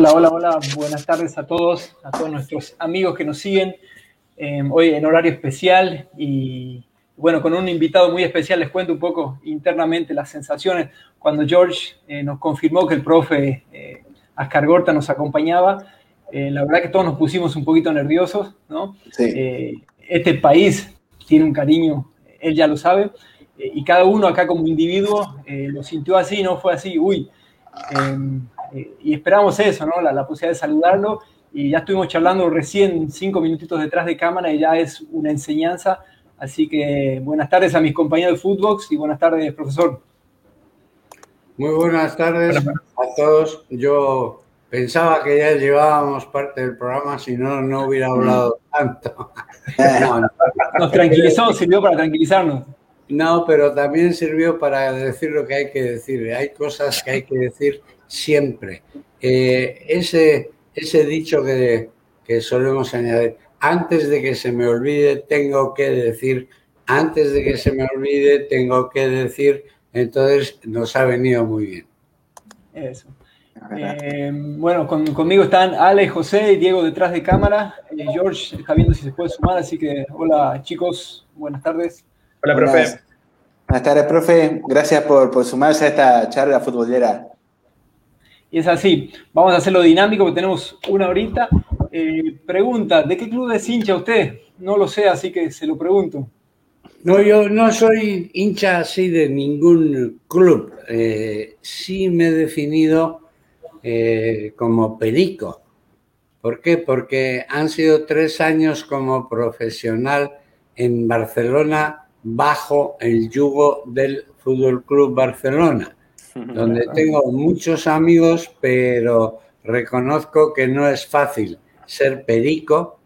Hola, hola, hola. Buenas tardes a todos, a todos nuestros amigos que nos siguen eh, hoy en horario especial y bueno, con un invitado muy especial. Les cuento un poco internamente las sensaciones cuando George eh, nos confirmó que el profe eh, Ascar Gorta nos acompañaba. la verdad que todos nos pusimos un poquito nerviosos, ¿no? Sí. este país tiene un cariño, él ya lo sabe, y cada uno acá como individuo lo sintió así, no fue así, uy eh, y esperamos eso, ¿no? La, posibilidad de saludarlo. Y ya estuvimos charlando recién cinco minutitos detrás de cámara y ya es una enseñanza. Así que buenas tardes a mis compañeros de Footbox y buenas tardes, profesor. Muy buenas tardes a todos. Yo pensaba que ya llevábamos parte del programa, si no, no hubiera hablado tanto. Nos tranquilizó, sirvió para tranquilizarnos. No, pero también sirvió para decir lo que hay que decir. Hay cosas que hay que decir siempre. Eh, ese, ese dicho que, que solemos añadir, antes de que se me olvide, tengo que decir, antes de que se me olvide, tengo que decir, entonces nos ha venido muy bien. Eso. Eh, bueno, conmigo están Ale, José y Diego detrás de cámara. Eh, George está viendo si se puede sumar, así que hola chicos, buenas tardes. Hola, profe. Buenas tardes, profe. Gracias por, por sumarse a esta charla futbolera. Y es así, vamos a hacerlo dinámico porque tenemos una horita. Eh, pregunta, ¿de qué club es hincha usted? No lo sé, así que se lo pregunto. No, yo no soy hincha así de ningún club. Eh, sí me he definido eh, como perico. ¿Por qué? Porque han sido tres años como profesional en Barcelona bajo el yugo del Fútbol Club Barcelona donde tengo muchos amigos, pero reconozco que no es fácil ser perico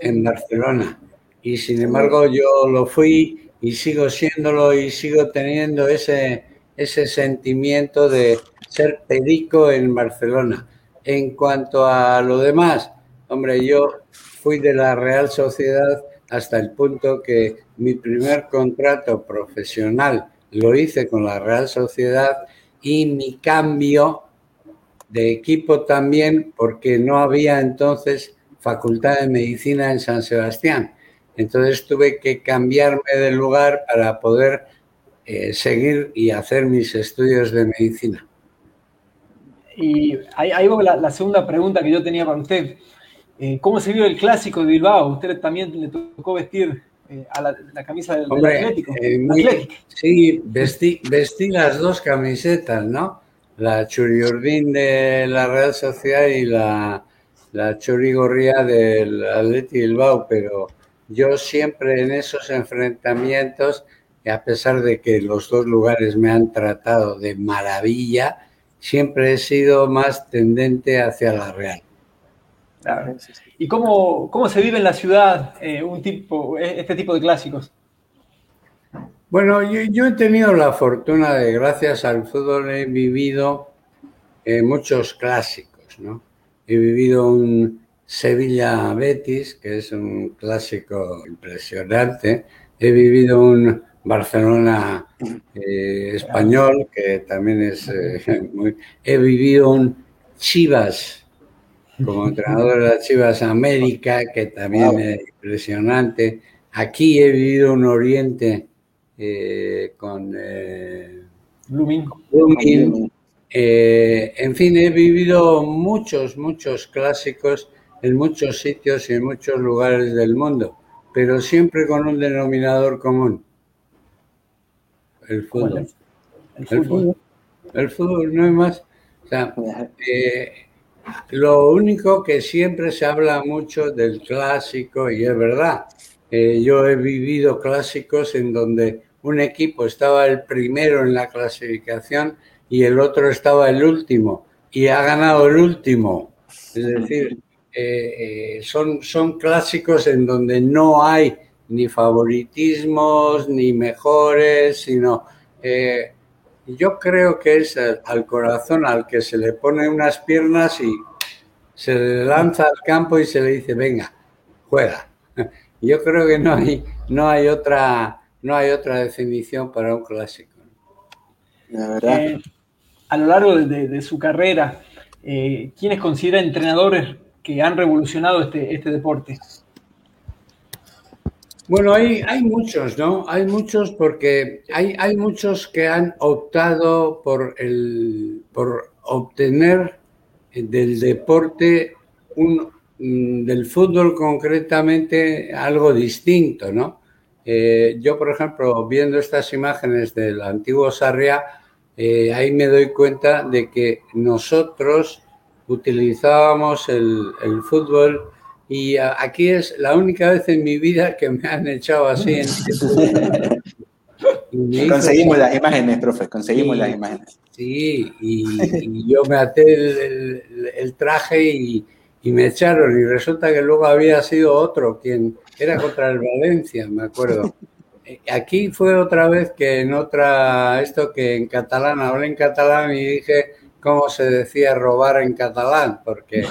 en Barcelona. Y sin embargo yo lo fui y sigo siéndolo y sigo teniendo ese, ese sentimiento de ser perico en Barcelona. En cuanto a lo demás, hombre, yo fui de la Real Sociedad hasta el punto que mi primer contrato profesional lo hice con la Real Sociedad y mi cambio de equipo también porque no había entonces facultad de medicina en San Sebastián. Entonces tuve que cambiarme de lugar para poder eh, seguir y hacer mis estudios de medicina. Y ahí, va la, segunda pregunta que yo tenía para usted. Eh, ¿Cómo se vio el clásico de Bilbao? ¿Usted también le tocó vestir eh, a la, camisa del, Atlético. Eh, sí, vestí, las dos camisetas, ¿no? La Churiurdín de la Real Sociedad y la, la Churigorría del Atleti Bilbao, pero yo siempre en esos enfrentamientos, a pesar de que los dos lugares me han tratado de maravilla, siempre he sido más tendente hacia la Real. ¿Y cómo, cómo, se vive en la ciudad eh, un tipo, este tipo de clásicos? Bueno, yo, he tenido la fortuna de, gracias al fútbol, he vivido eh, muchos clásicos, ¿no? He vivido un Sevilla-Betis, que es un clásico impresionante. He vivido un Barcelona eh, español, que también es muy... He vivido un Chivas como entrenador de las Chivas América, que también es impresionante. Aquí he vivido un Oriente eh, con eh, eh, en fin, he vivido muchos, muchos clásicos en muchos sitios y en muchos lugares del mundo, pero siempre con un denominador común. El fútbol. El fútbol. El fútbol, no hay más. O sea, lo único que siempre se habla mucho del clásico, y es verdad, eh, yo he vivido clásicos en donde un equipo estaba el primero en la clasificación y el otro estaba el último, y ha ganado el último. Es decir, eh, eh, son, son clásicos en donde no hay ni favoritismos, ni mejores, sino yo creo que es al corazón al que se le pone unas piernas y se le lanza al campo y se le dice, venga, juega. Yo creo que no hay, no hay, otra, no hay otra definición para un clásico. Eh, a lo largo de, su carrera, eh, ¿quiénes considera entrenadores que han revolucionado este, este deporte? Bueno, hay, hay muchos, ¿no? Hay muchos porque hay, hay muchos que han optado por, el, por obtener del deporte, un, mm, del fútbol concretamente, algo distinto, ¿no? Eh, yo, por ejemplo, viendo estas imágenes del antiguo Sarria, eh, ahí me doy cuenta de que nosotros utilizábamos el, el fútbol y aquí es la única vez en mi vida que me han echado así. conseguimos las imágenes, profe, conseguimos las imágenes. Sí, y, yo me até el, traje y, me echaron y resulta que luego había sido otro quien era contra el Valencia, me acuerdo. Aquí fue otra vez que en otra, esto que en catalán, hablé en catalán y dije cómo se decía robar en catalán, porque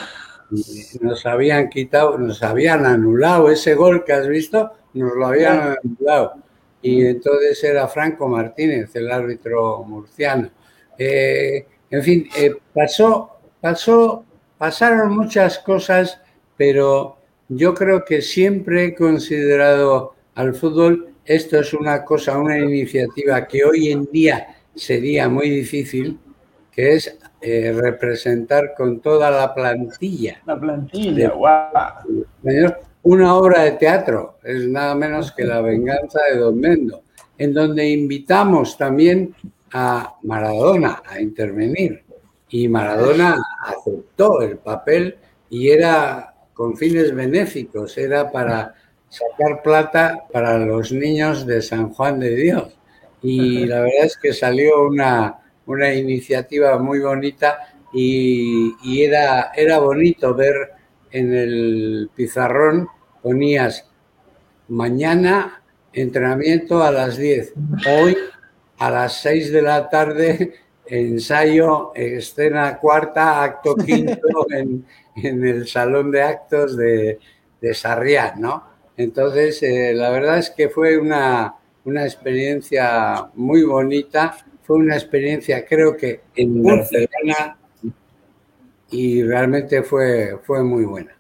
nos habían quitado, nos habían anulado ese gol que has visto, nos lo habían anulado. Y entonces era Franco Martínez, el árbitro murciano. Eh, en fin, eh, pasó, pasó, pasaron muchas cosas, pero yo creo que siempre he considerado al fútbol, esto es una cosa, una iniciativa que hoy en día sería muy difícil, que es eh, representar con toda la plantilla. La plantilla, wow. Una obra de teatro, es nada menos que La venganza de Don Mendo, en donde invitamos también a Maradona a intervenir. Y Maradona aceptó el papel y era con fines benéficos, era para sacar plata para los niños de San Juan de Dios. Y la verdad es que salió una, una iniciativa muy bonita y, era, era bonito ver en el pizarrón, ponías mañana entrenamiento a las 10, hoy a las 6 de la tarde ensayo, escena cuarta, acto quinto en, el salón de actos de, de Sarriá, ¿no? Entonces, eh, la verdad es que fue una, una experiencia muy bonita fue una experiencia, creo que en Barcelona, y realmente fue, fue muy buena.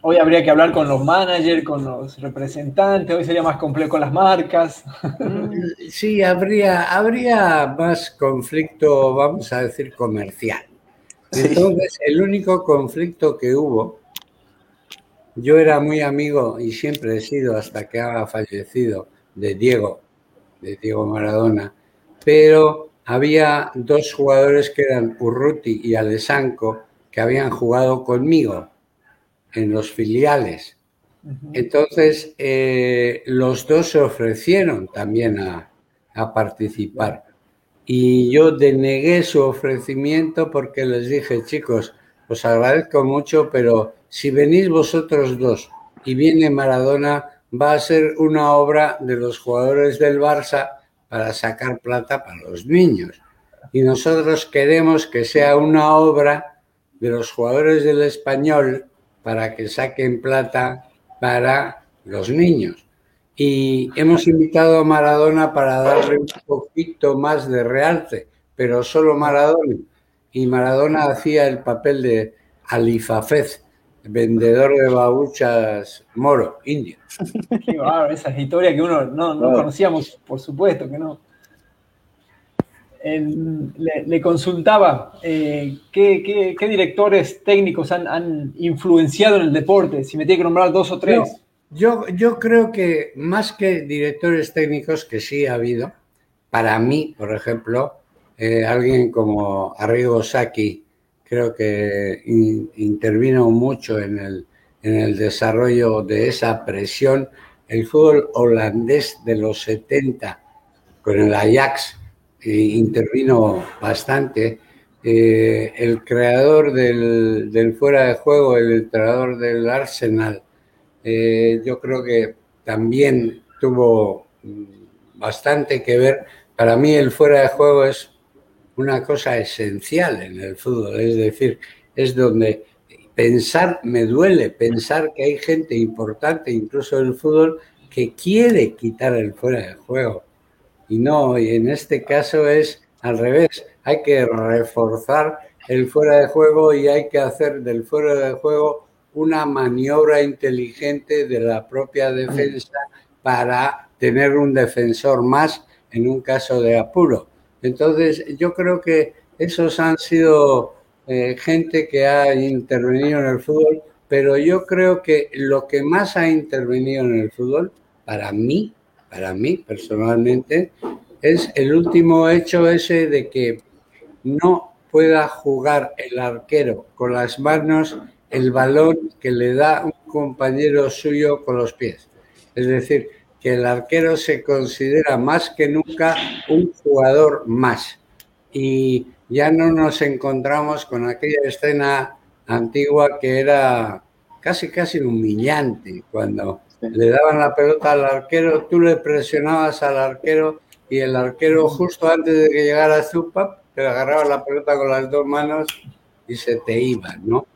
Hoy habría que hablar con los managers, con los representantes, hoy sería más complejo con las marcas. Mm, sí, habría, habría más conflicto, vamos a decir, comercial. Entonces, el único conflicto que hubo, yo era muy amigo y siempre he sido hasta que ha fallecido de Diego, de Diego Maradona, pero había dos jugadores que eran Urruti y Alessanco que habían jugado conmigo en los filiales. Entonces, eh, los dos se ofrecieron también a, a, participar. Y yo denegué su ofrecimiento porque les dije, chicos, os agradezco mucho, pero si venís vosotros dos y viene Maradona, va a ser una obra de los jugadores del Barça para sacar plata para los niños. Y nosotros queremos que sea una obra de los jugadores del español para que saquen plata para los niños. Y hemos invitado a Maradona para darle un poquito más de realce, pero solo Maradona. Y Maradona hacía el papel de Alifafez, vendedor de babuchas moro, indio. Qué esa historia que uno no, conocíamos, por supuesto que no. le, consultaba eh, ¿qué, directores técnicos han, influenciado en el deporte, si me tiene que nombrar dos o tres. Yo, yo creo que más que directores técnicos, que sí ha habido, para mí, por ejemplo, eh, alguien como Arrigo Sacchi, creo que intervino mucho en el, en el desarrollo de esa presión. El fútbol holandés de los 70 con el Ajax eh, intervino bastante. Eh, el creador del, del, fuera de juego, el entrenador del Arsenal, eh, yo creo que también tuvo mm, bastante que ver. Para mí el fuera de juego es una cosa esencial en el fútbol, es decir, es donde pensar, me duele pensar que hay gente importante, incluso en el fútbol, que quiere quitar el fuera de juego. Y no, y en este caso es al revés, hay que reforzar el fuera de juego y hay que hacer del fuera de juego una maniobra inteligente de la propia defensa para tener un defensor más en un caso de apuro. Entonces, yo creo que esos han sido eh, gente que ha intervenido en el fútbol, pero yo creo que lo que más ha intervenido en el fútbol, para mí, para mí personalmente, es el último hecho ese de que no pueda jugar el arquero con las manos el balón que le da un compañero suyo con los pies. Es decir, que el arquero se considera más que nunca un jugador más. Y ya no nos encontramos con aquella escena antigua que era casi, casi humillante. Cuando le daban la pelota al arquero, tú le presionabas al arquero y el arquero justo antes de que llegara Zupa, te agarraba la pelota con las dos manos y se te iba, ¿no?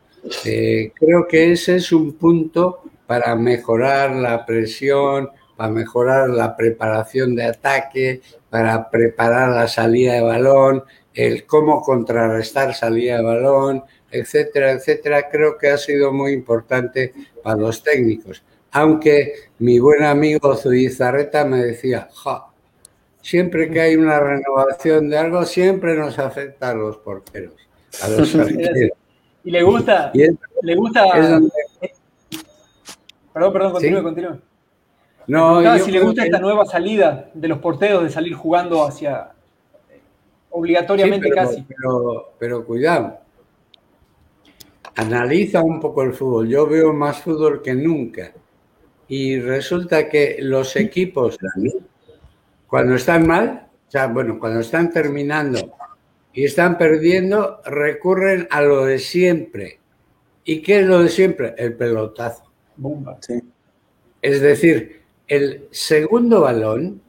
Eh, creo que ese es un punto para mejorar la presión, para mejorar la preparación de ataque, para preparar la salida de balón, el cómo contrarrestar salida de balón, etcétera, etcétera, creo que ha sido muy importante para los técnicos. Aunque mi buen amigo Zubizarreta me decía, ja, siempre que hay una renovación de algo, siempre nos afecta a los porteros, a los Y le gusta, le gusta. Perdón, perdón, continúe, continúe. No, si le gusta esta nueva salida de los porteros, de salir jugando hacia obligatoriamente casi. Pero, pero cuidado. Analiza un poco el fútbol. Yo veo más fútbol que nunca. Y resulta que los equipos, cuando están mal, o sea, bueno, cuando están terminando y están perdiendo, recurren a lo de siempre. ¿Y qué es lo de siempre? El pelotazo. Bomba. Es decir, el segundo balón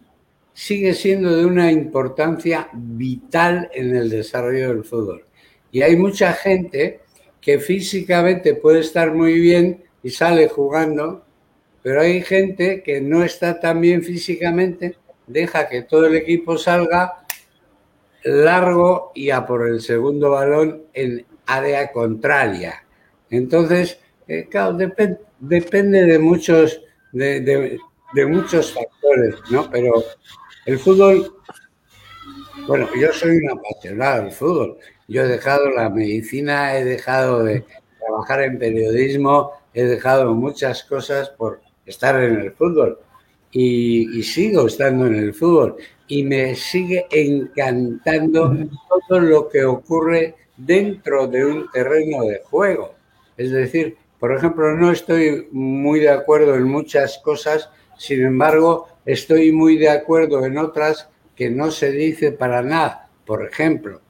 sigue siendo de una importancia vital en el desarrollo del fútbol. Y hay mucha gente que físicamente puede estar muy bien y sale jugando, pero hay gente que no está tan bien físicamente, deja que todo el equipo salga largo y a por el segundo balón en área contraria. Entonces, eh, claro, depende de muchos, de, muchos factores, ¿no? Pero el fútbol, bueno, yo soy un apasionado del fútbol. Yo he dejado la medicina, he dejado de trabajar en periodismo, he dejado muchas cosas por estar en el fútbol. y sigo estando en el fútbol y me sigue encantando todo lo que ocurre dentro de un terreno de juego. Es decir, por ejemplo, no estoy muy de acuerdo en muchas cosas, sin embargo, estoy muy de acuerdo en otras que no se dice para nada. Por ejemplo,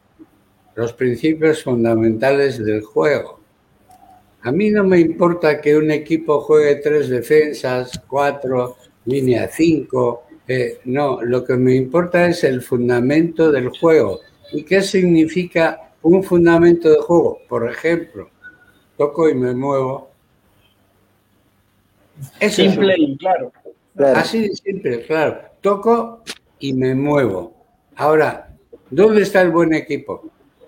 los principios fundamentales del juego. A mí no me importa que un equipo juegue tres defensas, cuatro, línea cinco, eh, no, lo que me importa es el fundamento del juego. ¿Y qué significa un fundamento de juego? Por ejemplo, toco y me muevo. Es simple y claro. Así de simple, claro. Toco y me muevo. Ahora, ¿dónde está el buen equipo?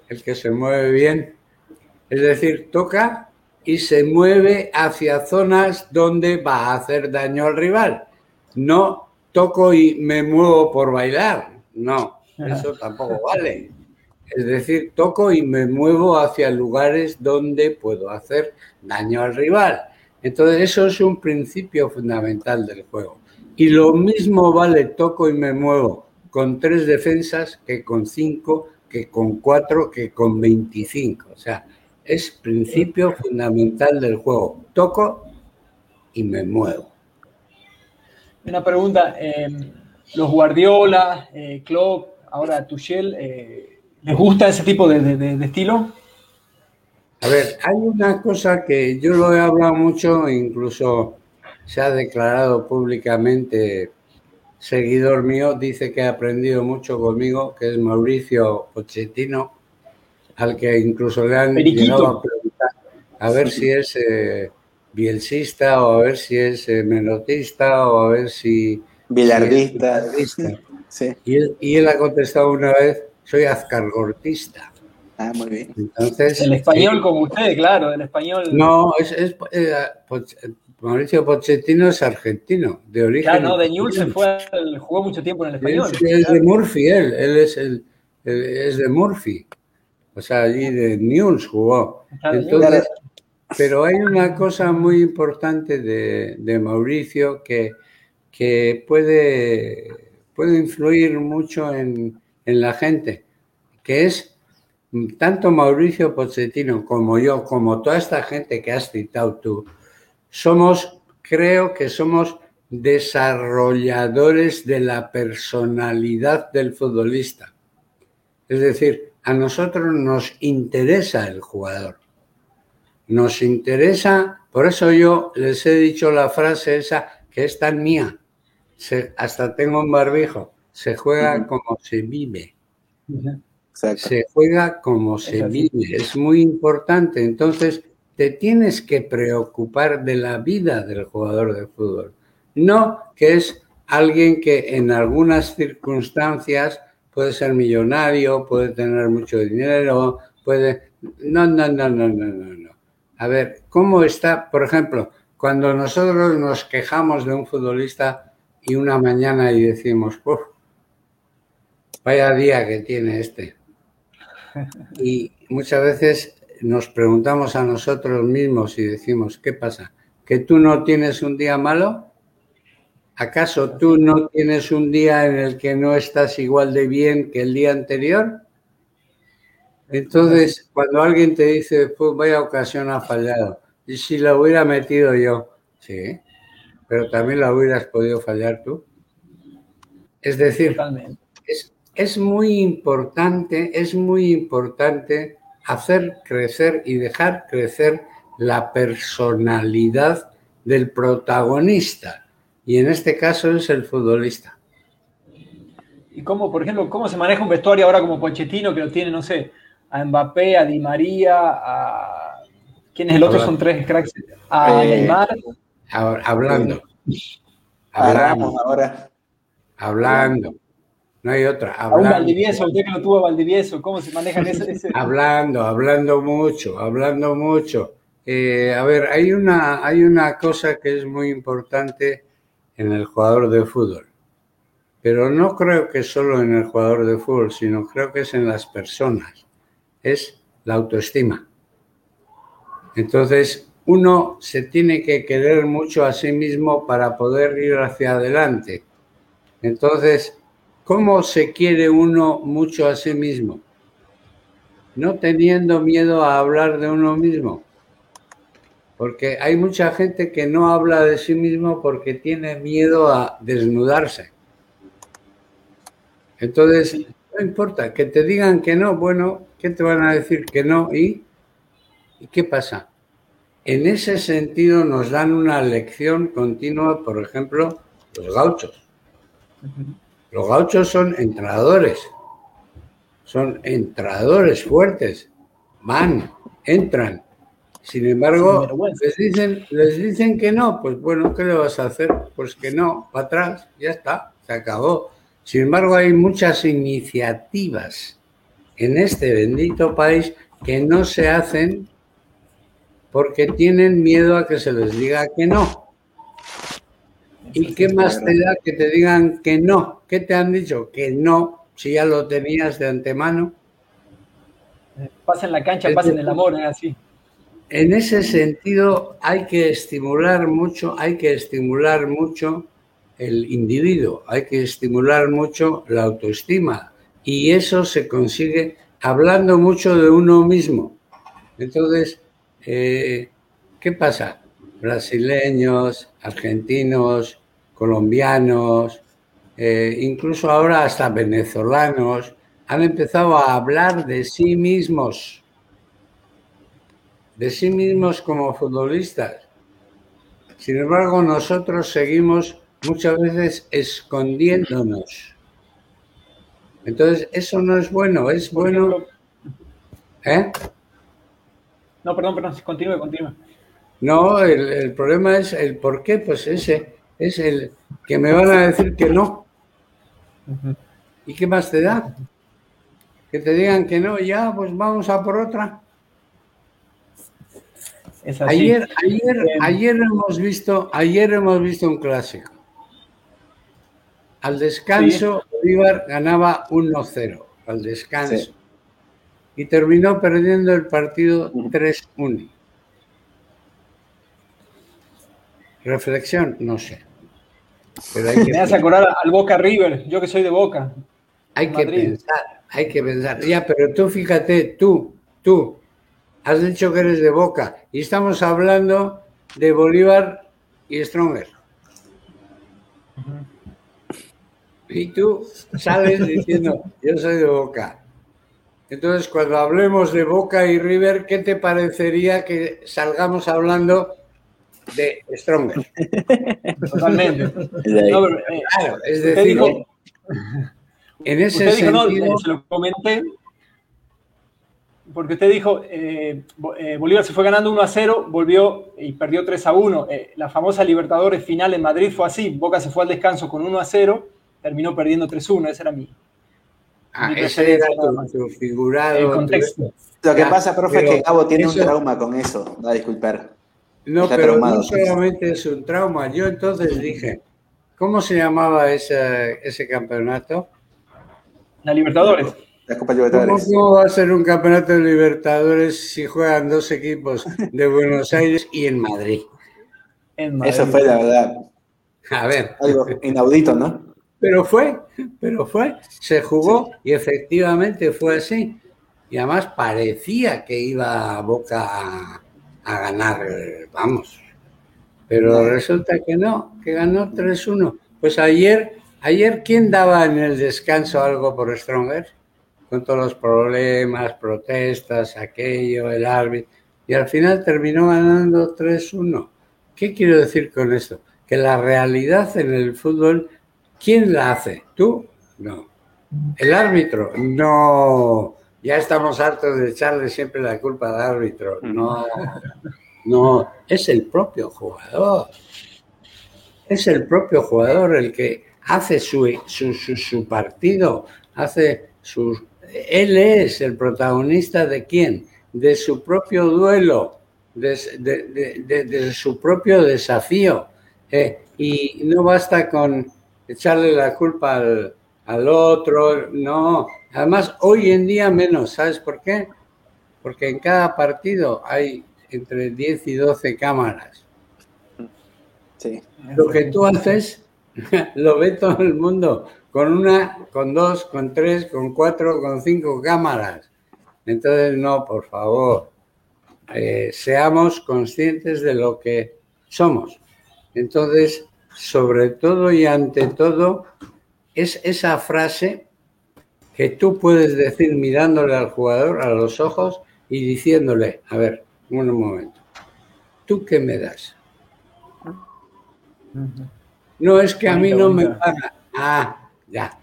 El que se mueve bien. Es decir, toca y se mueve hacia zonas donde va a hacer daño al rival. No toco y me muevo por bailar. No, eso tampoco vale. Es decir, toco y me muevo hacia lugares donde puedo hacer daño al rival. Entonces, eso es un principio fundamental del juego. Y lo mismo vale toco y me muevo con tres defensas que con cinco, que con cuatro, que con veinticinco. O sea, es principio fundamental del juego. Toco y me muevo. Una pregunta, eh, los Guardiola, eh, Klopp, ahora Tuchel, eh, ¿les gusta ese tipo de, estilo? A ver, hay una cosa que yo lo he hablado mucho, incluso se ha declarado públicamente, seguidor mío, dice que ha aprendido mucho conmigo, que es Mauricio Pochettino, al que incluso le han llegado a preguntar a ver si es bielcista o a ver si es eh, menotista o a ver si... Bilardista. Sí. Y, él, ha contestado una vez soy azcargortista. Ah, muy bien. Entonces, el español como usted, claro, el español. No, es, es eh, Mauricio Pochettino es argentino, de origen. Claro, no, de Newell's se fue, jugó mucho tiempo en el español. Es, de Murphy, él, él es, el, es de Murphy. O sea, allí de Newell's jugó. Entonces, pero hay una cosa muy importante de, de Mauricio que, que puede, puede influir mucho en, en la gente, que es tanto Mauricio Pochettino como yo, como toda esta gente que has citado tú, somos, creo que somos desarrolladores de la personalidad del futbolista. Es decir, a nosotros nos interesa el jugador. Nos interesa, por eso yo les he dicho la frase esa que es tan mía. hasta tengo un barbijo. Se juega como se vive. Se juega como se vive. Es muy importante. Entonces, te tienes que preocupar de la vida del jugador de fútbol, no que es alguien que en algunas circunstancias puede ser millonario, puede tener mucho dinero, puede... No, no, no, no, no, no, no. A ver, ¿cómo está, por ejemplo, cuando nosotros nos quejamos de un futbolista y una mañana y decimos, vaya día que tiene este? Y muchas veces nos preguntamos a nosotros mismos y decimos, ¿qué pasa? ¿Que tú no tienes un día malo? ¿Acaso tú no tienes un día en el que no estás igual de bien que el día anterior? Entonces, cuando alguien te dice, pues vaya ocasión ha fallado, y si la hubiera metido yo, sí, pero también la hubieras podido fallar tú. Es decir, es, es muy importante, es muy importante hacer crecer y dejar crecer la personalidad del protagonista. Y en este caso es el futbolista. ¿Y cómo, por ejemplo, cómo se maneja un vestuario ahora como Pochettino que lo tiene, no sé, a Mbappé, a Di María, a... ¿Quién es el otro? Son tres cracks. A eh, Neymar. hablando. Hablando. Ahora. Hablando. No hay otra. Hablando. A un Valdivieso, usted que lo tuvo Valdivieso, ¿cómo se manejan ese, Hablando, hablando mucho, hablando mucho. Eh, a ver, hay una, hay una cosa que es muy importante en el jugador de fútbol, pero no creo que solo en el jugador de fútbol, sino creo que es en las personas, es la autoestima. Entonces, uno se tiene que querer mucho a sí mismo para poder ir hacia adelante. Entonces, ¿Cómo se quiere uno mucho a sí mismo? No teniendo miedo a hablar de uno mismo. Porque hay mucha gente que no habla de sí mismo porque tiene miedo a desnudarse. Entonces, no importa, que te digan que no, bueno, ¿qué te van a decir que no? ¿Y, ¿y qué pasa? En ese sentido nos dan una lección continua, por ejemplo, los gauchos. Los gauchos son entrenadores, son entrenadores fuertes, van, entran. Sin embargo, les dicen, les dicen que no, pues bueno, ¿qué le vas a hacer? Pues que no, para atrás, ya está, se acabó. Sin embargo, hay muchas iniciativas en este bendito país que no se hacen porque tienen miedo a que se les diga que no. ¿Y qué más te da que te digan que no? ¿Qué te han dicho? Que no, si ya lo tenías de antemano. Pasen la cancha, pasen el amor, es así. En ese sentido hay que estimular mucho, hay que estimular mucho el individuo, hay que estimular mucho la autoestima y eso se consigue hablando mucho de uno mismo. Entonces, eh, ¿qué pasa? Brasileños, argentinos, colombianos, eh, incluso ahora hasta venezolanos, han empezado a hablar de sí mismos, de sí mismos como futbolistas. Sin embargo, nosotros seguimos muchas veces escondiéndonos. Entonces, eso no es bueno, es bueno... ¿Eh? No, perdón, perdón, continúe, continúe. No, el, el problema es el por qué, pues ese es el que me van a decir que no. ¿Y qué más te da? que te digan que no, ya, pues vamos a por otra. Ayer, ayer, ayer hemos visto, ayer hemos visto un clásico. Al descanso, Bolívar ganaba 1-0, al descanso. Y terminó perdiendo el partido 3-1. Reflexión, no sé. Pero hay que Me hace acordar al Boca River, yo que soy de Boca. Hay que pensar, hay que pensar. Ya, pero tú fíjate, tú, tú, has dicho que eres de Boca y estamos hablando de Bolívar y Stronger. Y tú sales diciendo, yo soy de Boca. Entonces, cuando hablemos de Boca y River, ¿qué te parecería que salgamos hablando de Stronger? Totalmente. Eh, claro, es decir, en ese sentido... se lo comenté, porque usted dijo, eh, eh, Bolívar se fue ganando 1 a 0, volvió y perdió 3 a 1. la famosa Libertadores final en Madrid fue así, Boca se fue al descanso con 1 a 0 terminó perdiendo 3-1, ese era mi. Ah, ese era tu, figurado. El contexto. Lo que pasa, profe, es que Gabo tiene un trauma con eso, va a disculpar. No, pero no solamente es un trauma. Yo entonces dije, ¿cómo se llamaba ese, ese campeonato? La Libertadores. La Copa Libertadores. ¿Cómo, va a ser un campeonato de Libertadores si juegan dos equipos de Buenos Aires y en Madrid? En Madrid. Eso fue la verdad. A ver. Algo inaudito, ¿no? Pero fue, pero fue, se jugó y efectivamente fue así. Y además parecía que iba a Boca a, ganar, vamos. Pero resulta que no, que ganó 3-1. Pues ayer, ayer, ¿quién daba en el descanso algo por Stronger? Con todos los problemas, protestas, aquello, el árbitro. Y al final terminó ganando 3-1. ¿Qué quiero decir con esto? Que la realidad en el fútbol ¿Quién la hace? ¿Tú? No. ¿El árbitro? No. Ya estamos hartos de echarle siempre la culpa al árbitro. No. No. Es el propio jugador. Es el propio jugador el que hace su, su, partido, hace sus... Él es el protagonista de quién? De su propio duelo, de, su propio desafío. Eh, y no basta con echarle la culpa al, otro, no. Además, hoy en día menos, ¿sabes por qué? Porque en cada partido hay entre 10 y 12 cámaras. Sí. Lo que tú haces lo ve todo el mundo, con una, con dos, con tres, con cuatro, con cinco cámaras. Entonces, no, por favor, eh, seamos conscientes de lo que somos. Entonces, sobre todo y ante todo, es esa frase que tú puedes decir mirándole al jugador a los ojos y diciéndole, a ver, un momento, ¿tú qué me das? No es que a mí no me pagan. Ah, ya.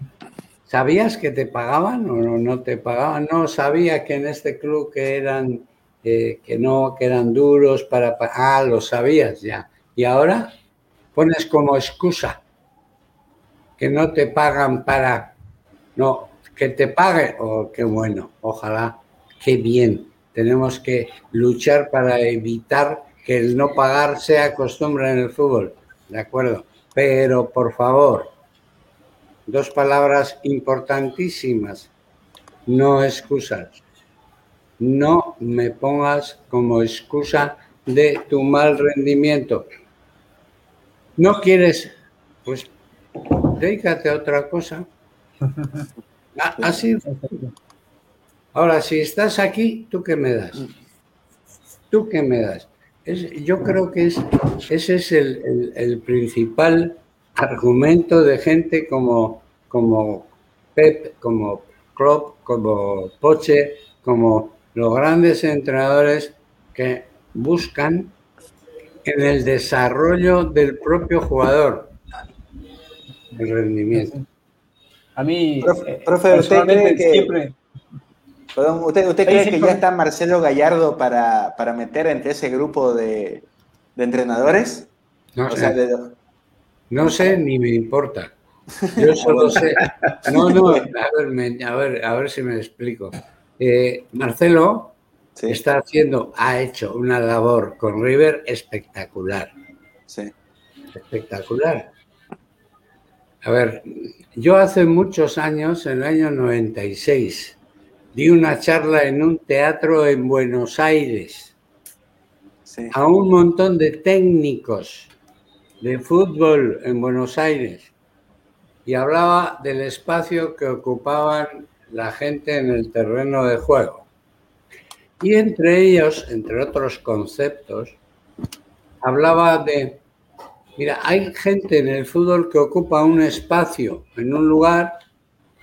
¿Sabías que te pagaban o no, te pagaban? No, sabía que en este club que eran, eh, que no, que eran duros para... Ah, lo sabías ya. ¿Y ahora? pones como excusa que no te pagan para, no, que te pague, oh, qué bueno, ojalá, qué bien. Tenemos que luchar para evitar que el no pagar sea costumbre en el fútbol, ¿de acuerdo? Pero por favor, dos palabras importantísimas, no excusas. No me pongas como excusa de tu mal rendimiento. ¿No quieres? Pues dedícate a otra cosa. Ah, así. Ahora, si estás aquí, ¿tú qué me das? ¿Tú qué me das? yo creo que es, ese es el, principal argumento de gente como, como Pep, como Klopp, como Poche, como los grandes entrenadores que buscan en el desarrollo del propio jugador, el rendimiento. A mí, profe, eh, ¿usted cree que, siempre... Perdón, ¿usted, usted cree que ya está Marcelo Gallardo para, meter entre ese grupo de, entrenadores? No sé. no sé ni me importa. Yo solo sé. No, no, a ver, a ver, a ver si me explico. Eh, Marcelo está haciendo, ha hecho una labor con River espectacular. Sí. Espectacular. A ver, yo hace muchos años, en el año 96, di una charla en un teatro en Buenos Aires a un montón de técnicos de fútbol en Buenos Aires y hablaba del espacio que ocupaban la gente en el terreno de juego. Y entre ellos, entre otros conceptos, hablaba de, mira, hay gente en el fútbol que ocupa un espacio en un lugar,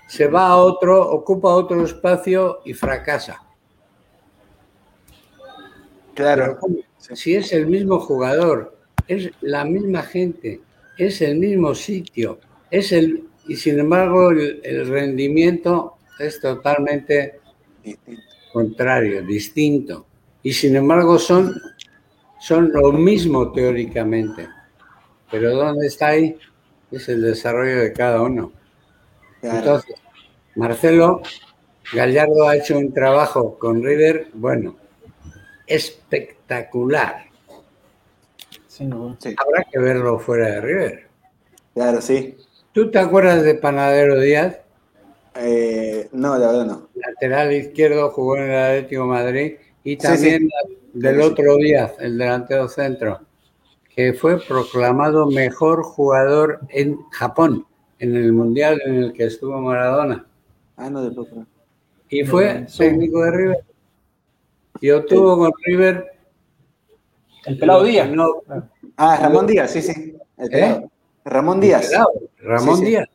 se va a otro, ocupa otro espacio y fracasa. Claro. si es el mismo jugador, es la misma gente, es el mismo sitio, es el y sin embargo el, rendimiento es totalmente contrario, distinto. Y sin embargo son, son lo mismo teóricamente. Pero ¿dónde está ahí? Es el desarrollo de cada uno. Entonces, Marcelo Gallardo ha hecho un trabajo con River, bueno, espectacular. Habrá que verlo fuera de River. Claro, sí. ¿Tú te acuerdas de Panadero Díaz? Eh, no, la verdad no. Lateral izquierdo jugó en el Atlético Madrid y también del otro Díaz, el delantero centro, que fue proclamado mejor jugador en Japón, en el Mundial en el que estuvo Maradona. Ah, no, de poco. Y fue técnico de River. Y obtuvo con River... El pelado Díaz. No, ah, Ramón Díaz, sí, sí. ¿Eh? Ramón Díaz. Ramón Díaz.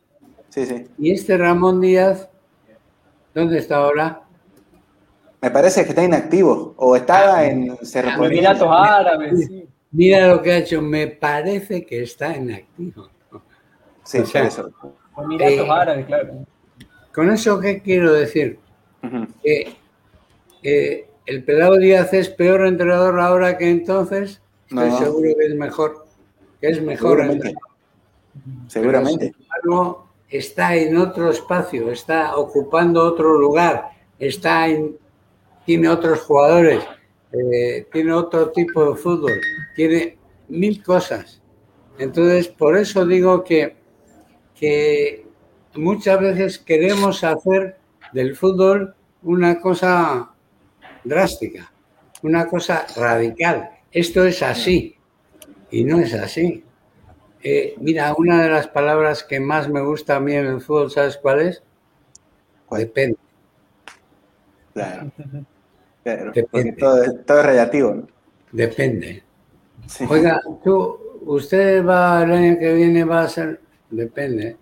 Sí, sí. ¿Y este Ramón Díaz, dónde está ahora? Me parece que está inactivo o estaba ah, en Emiratos Árabes. Mira lo que ha hecho, me parece que está inactivo. Sí, o eso. Emiratos eh, Árabes, claro. ¿Con eso qué quiero decir? Que el Pelado Díaz es peor entrenador ahora que entonces. Estoy seguro que es mejor. Que es mejor entrenador. Seguramente. está en otro espacio, está ocupando otro lugar, está en, tiene otros jugadores, eh, tiene otro tipo de fútbol, tiene mil cosas. Entonces, por eso digo que, que muchas veces queremos hacer del fútbol una cosa drástica, una cosa radical. Esto es así y no es así. Eh, mira, una de las palabras que más me gusta a mí en el fútbol, ¿sabes cuál es? Depende. Claro. Depende. Todo, es relativo, ¿no? Depende. Oiga, tú, usted va el año que viene va a ser. Depende.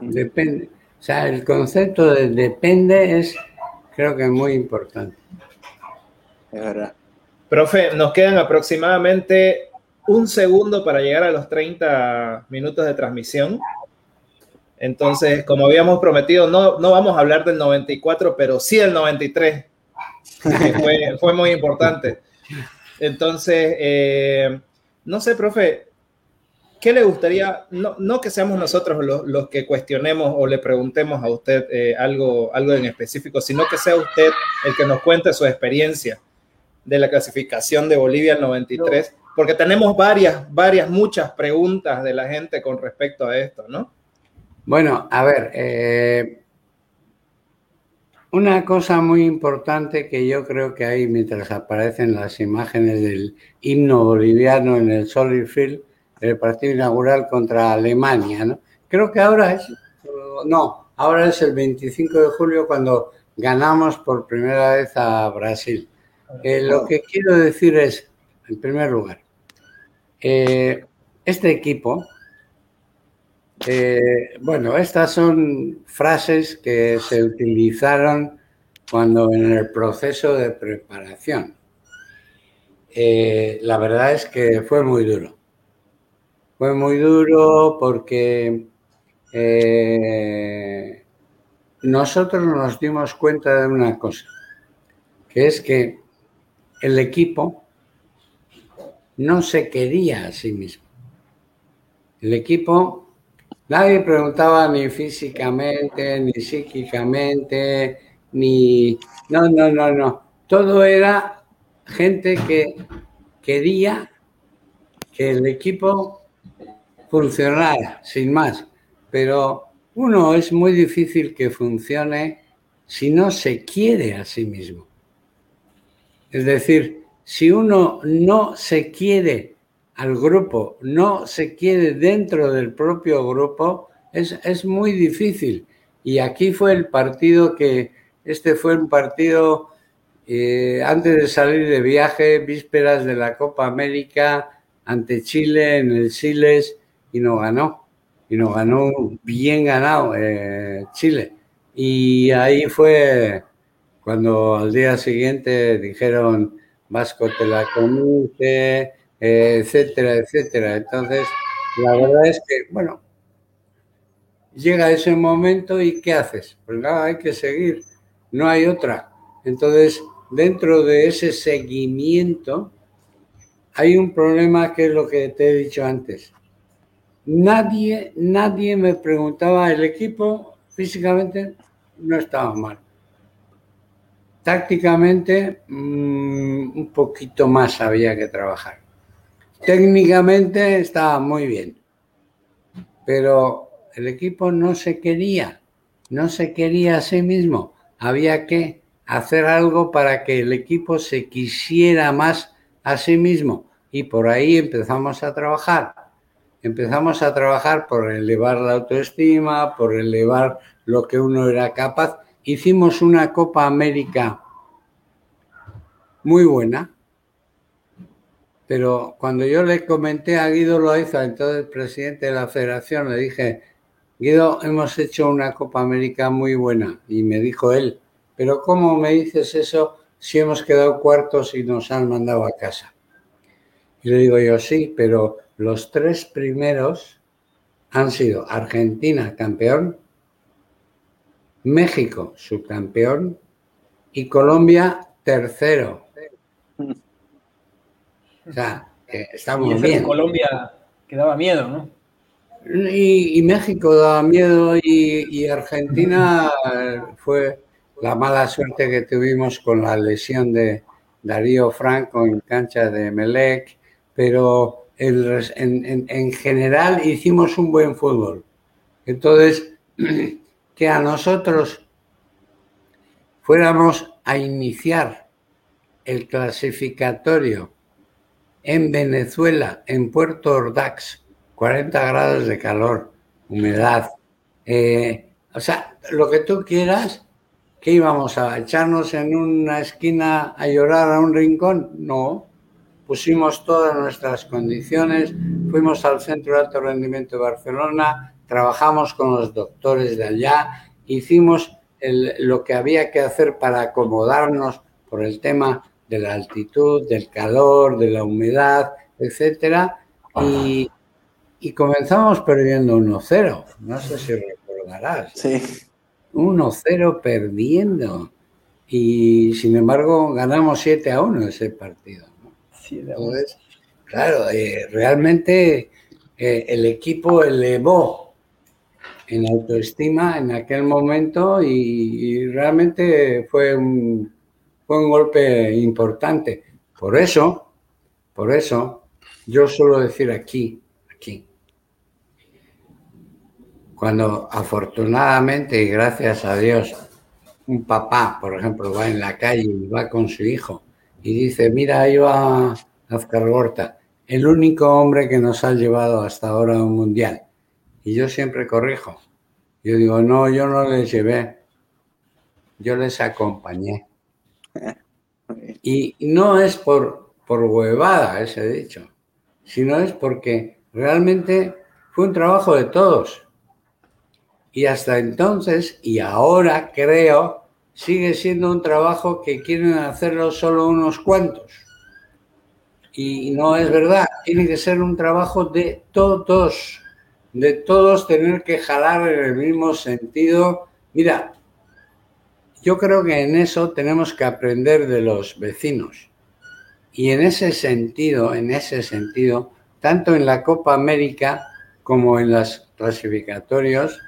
Depende. O sea, el concepto de depende es, creo que muy importante. Es verdad. Profe, nos quedan aproximadamente un segundo para llegar a los 30 minutos de transmisión. Entonces, como habíamos prometido, no, no vamos a hablar del 94, pero sí del 93, fue, fue, muy importante. Entonces, eh, no sé, profe, ¿qué le gustaría? No, no que seamos nosotros los, los, que cuestionemos o le preguntemos a usted eh, algo, algo en específico, sino que sea usted el que nos cuente su experiencia de la clasificación de Bolivia al 93 porque tenemos varias, varias, muchas preguntas de la gente con respecto a esto, ¿no? Bueno, a ver, eh, una cosa muy importante que yo creo que hay mientras aparecen las imágenes del himno boliviano en el Solid Field, el partido inaugural contra Alemania, ¿no? Creo que ahora es, no, ahora es el 25 de julio cuando ganamos por primera vez a Brasil. Eh, lo que quiero decir es, en primer lugar, eh, este equipo, eh, bueno, estas son frases que se utilizaron cuando en el proceso de preparación. Eh, la verdad es que fue muy duro. Fue muy duro porque nosotros nos dimos cuenta de una cosa, que es que el equipo no se quería a sí mismo. El equipo Nadie preguntaba ni físicamente, ni psíquicamente, ni... No, no, no, no. Todo era gente que quería que el equipo funcionara, sin más. Pero uno es muy difícil que funcione si no se quiere a sí mismo. Es decir, si uno no se quiere al grupo, no se quiere dentro del propio grupo, es, muy difícil. Y aquí fue el partido que, este fue un partido eh, antes de salir de viaje, vísperas de la Copa América ante Chile en el Siles y no ganó. Y nos ganó bien ganado eh, Chile. Y ahí fue cuando al día siguiente dijeron Vasco te la comiste, etcétera, etcétera. Entonces, la verdad es que, bueno, llega ese momento y ¿qué haces? Pues nada, hay que seguir, no hay otra. Entonces, dentro de ese seguimiento, hay un problema que es lo que te he dicho antes. Nadie, nadie me preguntaba, el equipo físicamente no estaba mal tácticamente mm, un poquito más había que trabajar. Técnicamente estaba muy bien, pero el equipo no se quería, no se quería a sí mismo. Había que hacer algo para que el equipo se quisiera más a sí mismo y por ahí empezamos a trabajar. Empezamos a trabajar por elevar la autoestima, por elevar lo que uno era capaz hicimos una Copa América muy buena, pero cuando yo le comenté a Guido Loaiza, entonces presidente de la federación, le dije, Guido, hemos hecho una Copa América muy buena. Y me dijo él, pero ¿cómo me dices eso si hemos quedado cuartos y nos han mandado a casa? Y le digo yo, sí, pero los tres primeros han sido Argentina campeón, México subcampeón y Colombia tercero. O sea, estamos bien. Colombia que daba miedo, ¿no? Y, México daba miedo y, Argentina fue la mala suerte que tuvimos con la lesión de Darío Franco en cancha de Melec, pero en, en general hicimos un buen fútbol. Entonces, que a nosotros fuéramos a iniciar el clasificatorio en Venezuela, en Puerto Ordaz, 40 grados de calor, humedad. Eh, o sea, lo que tú quieras, ¿qué íbamos a echarnos en una esquina a llorar a un rincón? No, pusimos todas nuestras condiciones, fuimos al Centro de Alto Rendimiento de Barcelona, trabajamos con los doctores de allá, hicimos lo que había que hacer para acomodarnos por el tema de la altitud, del calor, de la humedad, etcétera, y, comenzamos perdiendo 1-0. No sé si recordarás. Sí. 1-0 perdiendo. Y sin embargo, ganamos 7 a 1 ese partido. Entonces, claro, eh, realmente eh, el equipo elevó en autoestima en aquel momento y, realmente fue un, fue un golpe importante. Por eso, por eso, yo suelo decir aquí, aquí, cuando afortunadamente y gracias a Dios, un papá, por ejemplo, va en la calle y va con su hijo y dice, mira, ahí va Azcar Gorta, el único hombre que nos ha llevado hasta ahora a un mundial. Y yo siempre corrijo. Yo digo, no, yo no les llevé, yo les acompañé. Y no es por, por huevada ese dicho, sino es porque realmente fue un trabajo de todos. Y hasta entonces, y ahora creo, sigue siendo un trabajo que quieren hacerlo solo unos cuantos. Y no es verdad, tiene que ser un trabajo de todos de todos tener que jalar en el mismo sentido. Mira, yo creo que en eso tenemos que aprender de los vecinos. Y en ese sentido, en ese sentido, tanto en la Copa América como en las clasificatorios,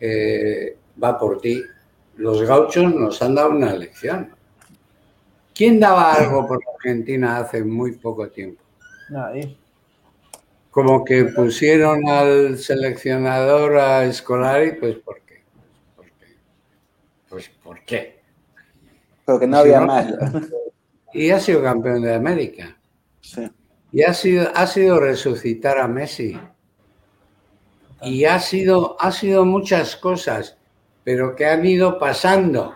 eh, va por ti. Los gauchos nos han dado una lección. ¿Quién daba algo por Argentina hace muy poco tiempo? Nadie. Como que pusieron al seleccionador a Scolari, pues ¿por qué? ¿Por qué? Pues ¿por qué? Porque no había más. Y ha sido campeón de América. Sí. Y ha sido, ha sido resucitar a Messi. Y ha sido, ha sido muchas cosas, pero que han ido pasando,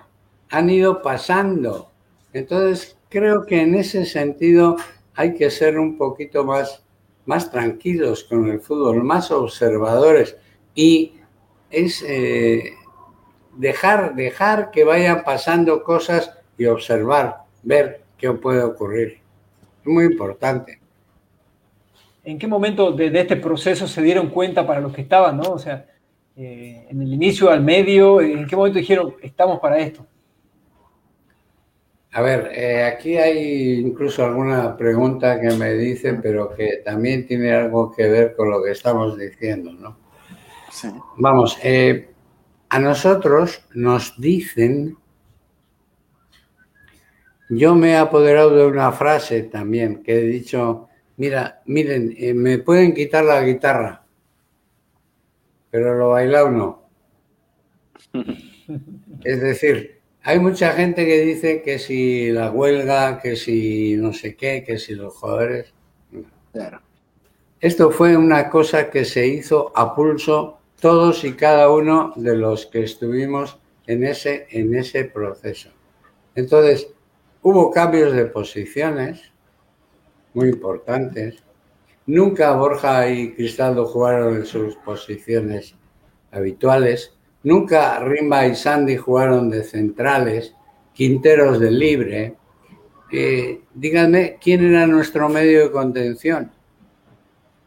han ido pasando. Entonces, creo que en ese sentido hay que ser un poquito más, más tranquilos con el fútbol, más observadores y es eh, dejar, dejar que vayan pasando cosas y observar, ver qué puede ocurrir. Es muy importante. ¿En qué momento de, este proceso se dieron cuenta para los que estaban, no? O sea, eh, en el inicio, al medio, ¿en qué momento dijeron, estamos para esto? A ver, eh, aquí hay incluso alguna pregunta que me dicen, pero que también tiene algo que ver con lo que estamos diciendo, ¿no? Sí. Vamos, eh, a nosotros nos dicen, yo me he apoderado de una frase también que he dicho, mira, miren, eh, me pueden quitar la guitarra, pero lo bailado no. Es decir, hay mucha gente que dice que si la huelga, que si no sé qué, que si los jugadores. Claro. Esto fue una cosa que se hizo a pulso todos y cada uno de los que estuvimos en ese, en ese proceso. Entonces, hubo cambios de posiciones, muy importantes. Nunca Borja y Cristaldo jugaron en sus posiciones habituales. Nunca Rimba y Sandy jugaron de centrales, Quinteros de libre. Eh, díganme, ¿quién era nuestro medio de contención?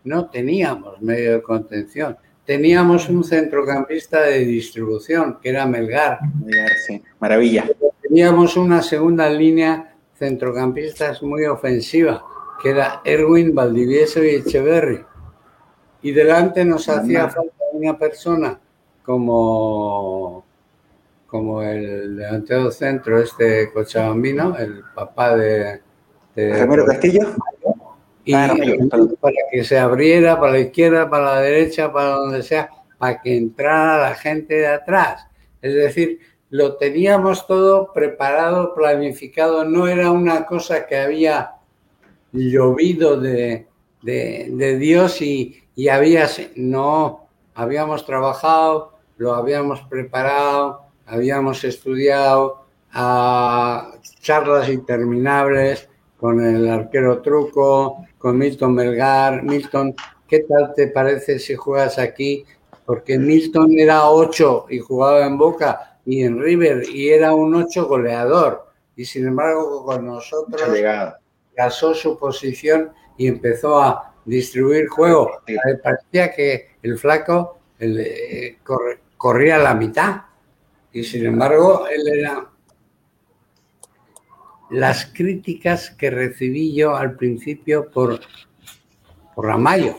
No teníamos medio de contención. Teníamos un centrocampista de distribución, que era Melgar. Melgar, sí. Maravilla. Teníamos una segunda línea centrocampistas muy ofensiva, que era Erwin, Valdivieso y Echeverry. Y delante nos hacía falta una persona como, como el delantero centro, este Cochabambino, el papá de... de Castillo. Y ah, para que se abriera para la izquierda, para la derecha, para donde sea, para que entrara la gente de atrás. Es decir, lo teníamos todo preparado, planificado, no era una cosa que había llovido de, Dios y, había, no, habíamos trabajado, lo habíamos preparado, habíamos estudiado a charlas interminables con el arquero truco, con Milton Melgar. Milton, ¿qué tal te parece si juegas aquí? Porque Milton era ocho y jugaba en Boca y en River y era un ocho goleador. Y sin embargo con nosotros casó su posición y empezó a distribuir juego. Parecía que el flaco eh, corría la mitad y sin embargo él era las críticas que recibí yo al principio por, por Ramayo.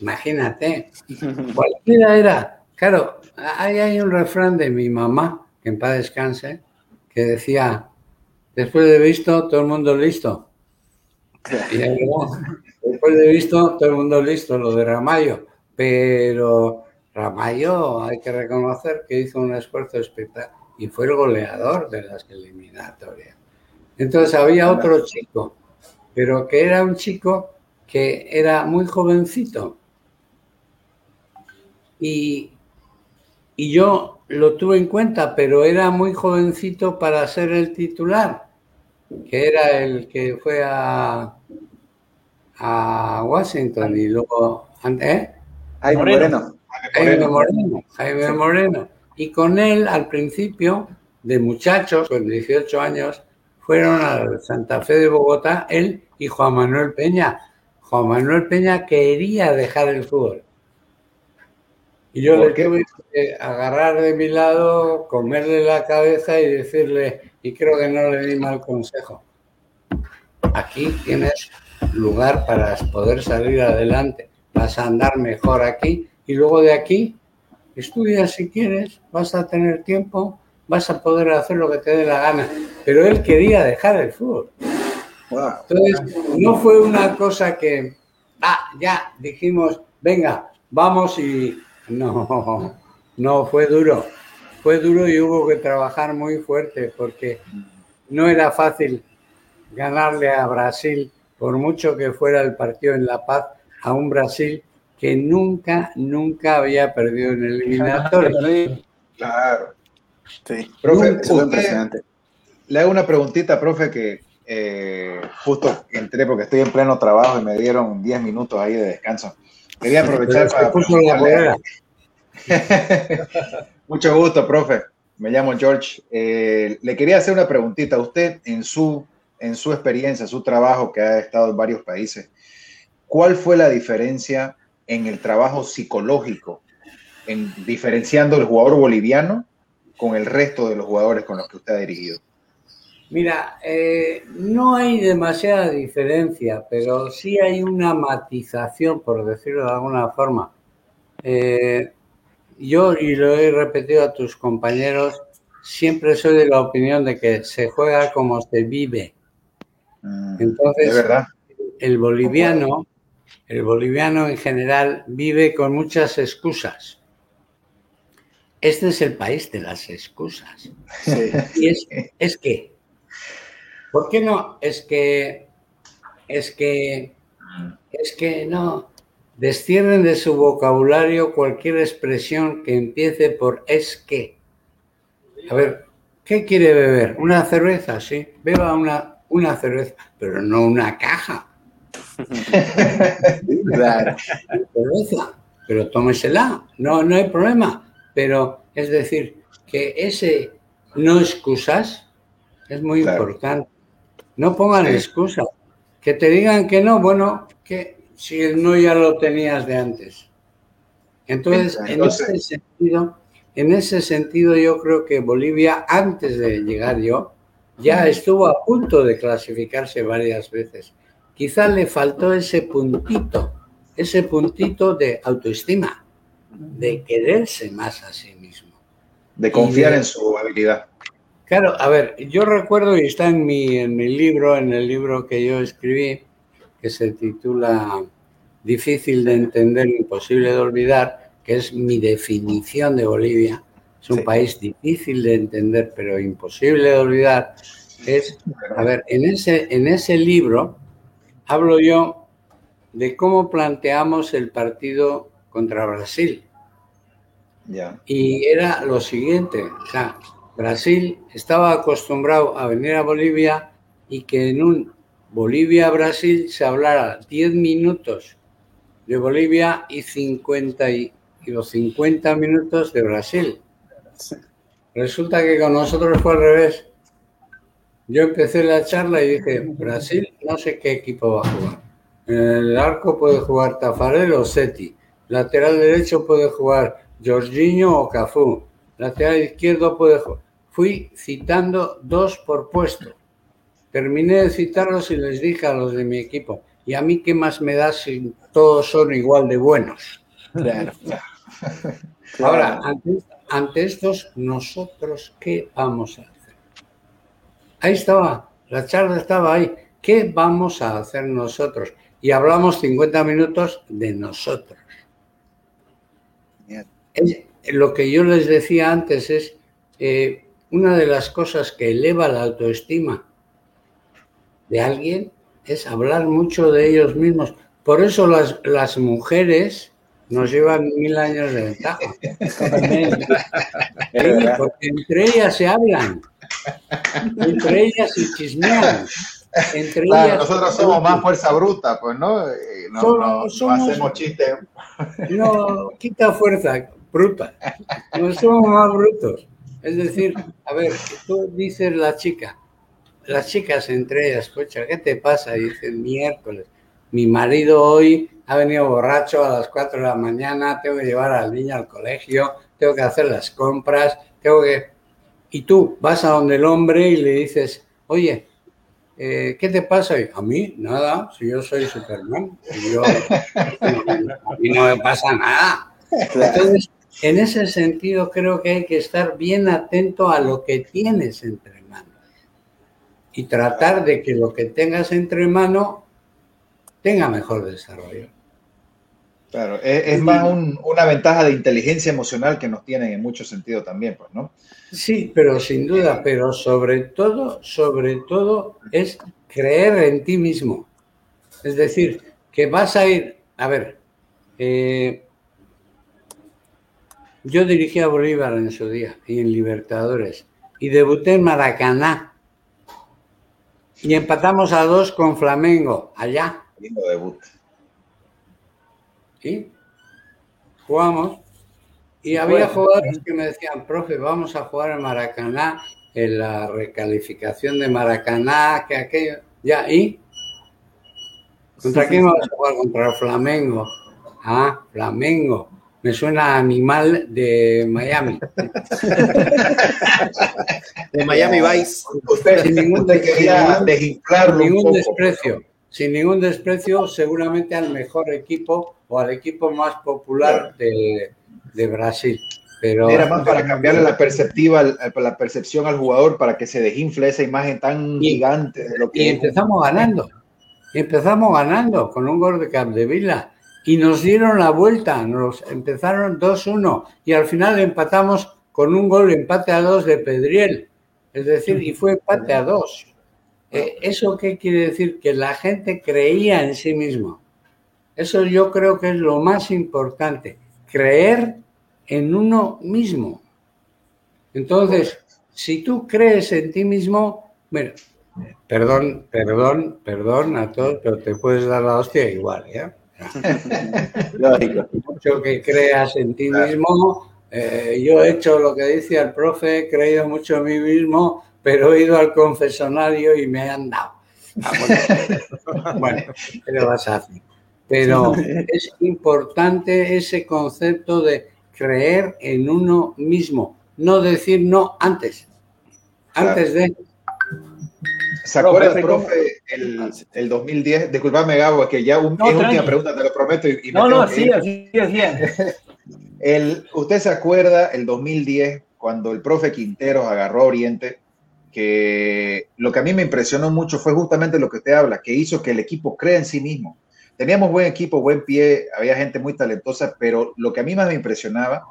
Imagínate, cualquiera era, claro, ahí hay un refrán de mi mamá, que en paz descanse, que decía, después de visto, todo el mundo listo. Y después de visto, todo el mundo listo, lo de Ramayo. Pero Ramayo hay que reconocer que hizo un esfuerzo espectacular y fue el goleador de las eliminatorias. Entonces había otro chico, pero que era un chico que era muy jovencito. Y, y yo lo tuve en cuenta, pero era muy jovencito para ser el titular, que era el que fue a, a Washington y luego... ¿eh? Jaime Moreno. Jaime Moreno. Jaime Moreno. Y con él, al principio, de muchachos, con 18 años, fueron a Santa Fe de Bogotá, él y Juan Manuel Peña. Juan Manuel Peña quería dejar el fútbol. Y yo le tuve que agarrar de mi lado, comerle la cabeza y decirle, y creo que no le di mal consejo. Aquí tienes lugar para poder salir adelante. vas a andar mejor aquí y luego de aquí estudia si quieres, vas a tener tiempo, vas a poder hacer lo que te dé la gana. Pero él quería dejar el fútbol. Entonces, no fue una cosa que, ah, ya dijimos, venga, vamos y no, no, fue duro. Fue duro y hubo que trabajar muy fuerte porque no era fácil ganarle a Brasil, por mucho que fuera el partido en La Paz, a un Brasil que nunca, nunca había perdido en el eliminatorio. Claro. Sí. Profe, le hago una preguntita, profe, que eh, justo entré porque estoy en pleno trabajo y me dieron 10 minutos ahí de descanso. Quería aprovechar para... Mucho gusto, profe. Me llamo George. Eh, le quería hacer una preguntita. Usted, en su, en su experiencia, su trabajo que ha estado en varios países, ¿cuál fue la diferencia en el trabajo psicológico, en diferenciando el jugador boliviano con el resto de los jugadores con los que usted ha dirigido? Mira, eh, no hay demasiada diferencia, pero sí hay una matización, por decirlo de alguna forma. Eh, yo, y lo he repetido a tus compañeros, siempre soy de la opinión de que se juega como se vive. Mm, Entonces, el boliviano el boliviano en general vive con muchas excusas. Este es el país de las excusas. Y es, que, ¿por qué no? Es que, es que, es que no, destierren de su vocabulario cualquier expresión que empiece por es que. A ver, ¿qué quiere beber? ¿Una cerveza? Sí, beba una, una cerveza, pero no una caja claro. Pero tómesela, no, no hay problema. Pero es decir, que ese no excusas es muy importante. No pongan excusas. Que te digan que no, bueno, que si el no ya lo tenías de antes. Entonces, en ese sentido, en ese sentido yo creo que Bolivia, antes de llegar yo, ya estuvo a punto de clasificarse varias veces quizá le faltó ese puntito, ese puntito de autoestima, de quererse más a sí mismo. De confiar en su habilidad. Claro, a ver, yo recuerdo, y está en mi, en mi libro, en el libro que yo escribí, que se titula Difícil de entender, imposible de olvidar, que es mi definición de Bolivia. Es un país difícil de entender, pero imposible de olvidar. Es, a ver, en ese, en ese libro hablo yo de cómo planteamos el partido contra Brasil. Y era lo siguiente, o sea, Brasil estaba acostumbrado a venir a Bolivia y que en un Bolivia-Brasil se hablara 10 minutos de Bolivia y 50 y, los 50 minutos de Brasil. Resulta que con nosotros fue al revés. Yo empecé la charla y dije, Brasil no sé qué equipo va a jugar. En el arco puede jugar Tafarel o Seti. Lateral derecho puede jugar Jorginho o Cafú. Lateral izquierdo puede jugar. Fui citando dos por puesto. Terminé de citarlos y les dije a los de mi equipo, ¿y a mí qué más me da si todos son igual de buenos? Ahora, ante, ante estos, nosotros, ¿qué vamos a hacer? Ahí estaba, la charla estaba ahí. ¿Qué vamos a hacer nosotros? Y hablamos 50 minutos de nosotros. lo que yo les decía antes es eh, una de las cosas que eleva la autoestima de alguien es hablar mucho de ellos mismos. Por eso las, las mujeres nos llevan mil años de ventaja. porque entre ellas se hablan. Entre ellas y chismean. Entre ellas, nosotros somos más fuerza bruta, pues, ¿no? No, hacemos chistes. No, quita fuerza bruta. No somos más brutos. Es decir, a ver, tú dices la chica, las chicas entre ellas, escucha, ¿qué te pasa? Y dicen, miércoles, mi marido hoy ha venido borracho a las 4 de la mañana, tengo que llevar al niño al colegio, tengo que hacer las compras, tengo que y tú vas a donde el hombre y le dices, oye, eh, ¿qué te pasa? Y, a mí, nada, si yo soy Superman, y no me pasa nada. Entonces, en ese sentido, creo que hay que estar bien atento a lo que tienes entre manos y tratar de que lo que tengas entre manos tenga mejor desarrollo. Claro, es, más una ventaja de inteligencia emocional que nos tienen en mucho sentido también, pues, ¿no? Sí, pero sin duda, pero sobre todo, sobre todo es creer en ti mismo. Es decir, que vas a ir, a ver, eh, yo dirigí a Bolívar en su día y en Libertadores y debuté en Maracaná y empatamos a dos con Flamengo allá. Lindo debut. ¿Sí? Jugamos y había jugadores que me decían, profe, vamos a jugar en Maracaná, en la recalificación de Maracaná, que aquello, ya, ¿y? ¿Contra quién vamos a jugar? Contra el Flamengo. Ah, Flamengo me suena animal de Miami. de Miami Vice. Usted, sin ningún, quería ningún desprecio. Sin ningún desprecio, seguramente al mejor equipo o al equipo más popular de, Brasil. Pero, Era más para cambiarle la perspectiva, la percepción al jugador para que se desinfle esa imagen tan gigante de lo que. Y empezamos ganando. empezamos ganando con un gol de Capdevila y nos dieron la vuelta, nos empezaron 2-1 y al final empatamos con un gol empate a dos de Pedriel, es decir, y fue empate a dos. Eh, ¿Eso qué quiere decir? Que la gente creía en sí mismo. Eso yo creo que es lo más importante, creer en uno mismo. Entonces, si tú crees en ti mismo, bueno, perdón, perdón, perdón a todos, pero te puedes dar la hostia igual, ¿ya? Lógico. Mucho que creas en ti mismo. Eh, yo he hecho lo que dice el profe, he creído mucho en mí mismo, pero he ido al confesonario y me han dado. Ah, bueno, ¿qué le vas a hacer? Pero es importante ese concepto de creer en uno mismo, no decir no antes, antes de ¿Se acuerda, profe, el, el, 2010? Disculpame, Gabo, es que ya un, es última pregunta, te lo prometo. Y, no, no, sí, así, así. el, ¿Usted se acuerda el 2010 cuando el profe Quinteros agarró a Oriente? Que lo que a mí me impresionó mucho fue justamente lo que usted habla, que hizo que el equipo crea en sí mismo. Teníamos buen equipo, buen pie, había gente muy talentosa, pero lo que a mí más me impresionaba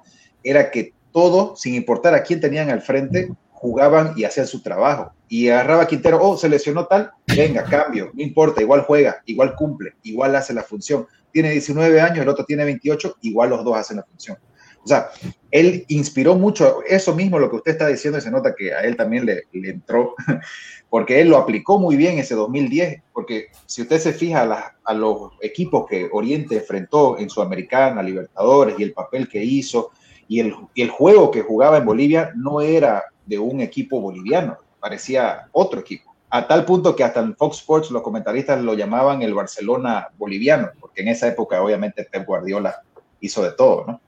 era que todos, sin importar a quién tenían al frente, jugaban y hacían su trabajo. Y agarraba Quintero, oh, se lesionó tal, venga, cambio, no importa, igual juega, igual cumple, igual hace la función. Tiene 19 años, el otro tiene 28, igual los dos hacen la función. O sea, él inspiró mucho, eso mismo lo que usted está diciendo, y se nota que a él también le, entró, porque él lo aplicó muy bien ese 2010, porque si usted se fija a, los equipos que Oriente enfrentó en Sudamericana, Libertadores, y el papel que hizo, y el, y el juego que jugaba en Bolivia no era de un equipo boliviano, parecía otro equipo. A tal punto que hasta en Fox Sports los comentaristas lo llamaban el Barcelona boliviano, porque en esa época obviamente Pep Guardiola hizo de todo, ¿no?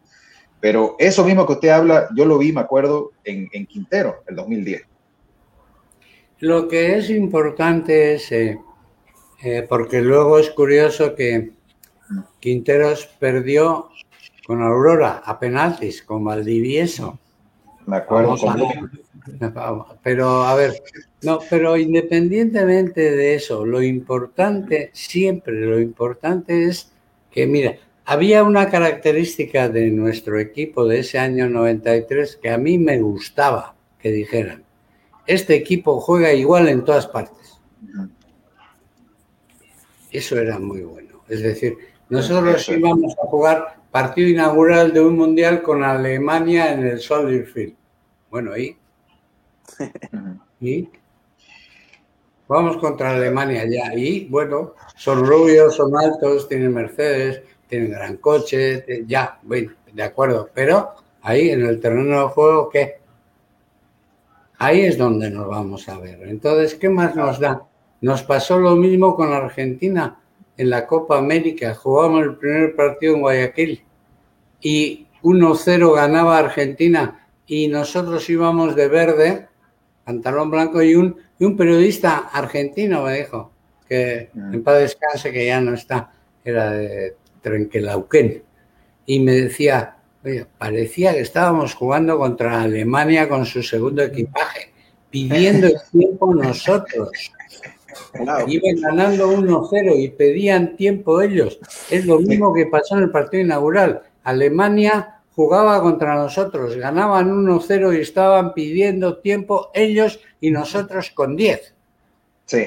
Pero eso mismo que usted habla, yo lo vi, me acuerdo, en, Quintero, el 2010. Lo que es importante es, eh, eh, porque luego es curioso que Quinteros perdió con Aurora a penaltis, con Valdivieso. Me acuerdo. Pero, a ver, no, pero independientemente de eso, lo importante, siempre lo importante es que, mira, había una característica de nuestro equipo de ese año 93 que a mí me gustaba que dijeran, este equipo juega igual en todas partes. Eso era muy bueno. Es decir, nosotros íbamos a jugar partido inaugural de un mundial con Alemania en el Soldier Field. Bueno, ahí y vamos contra Alemania ya. Y bueno, son rubios, son altos, tienen Mercedes, tienen gran coche, ya, bueno, de acuerdo. Pero ahí en el terreno de juego, ¿qué? Ahí es donde nos vamos a ver. Entonces, ¿qué más nos da? Nos pasó lo mismo con Argentina en la Copa América. Jugamos el primer partido en Guayaquil y 1-0 ganaba Argentina y nosotros íbamos de verde pantalón blanco y un, Y un periodista argentino me dijo que en paz descanse, que ya no está, era de Trenquelauquén. Y me decía, oye, parecía que estábamos jugando contra Alemania con su segundo equipaje, pidiendo el tiempo nosotros. Iban ganando 1-0 y pedían tiempo ellos. Es lo mismo que pasó en el partido inaugural. Alemania jugaba contra nosotros, ganaban 1-0 y estaban pidiendo tiempo ellos y nosotros con 10. Sí.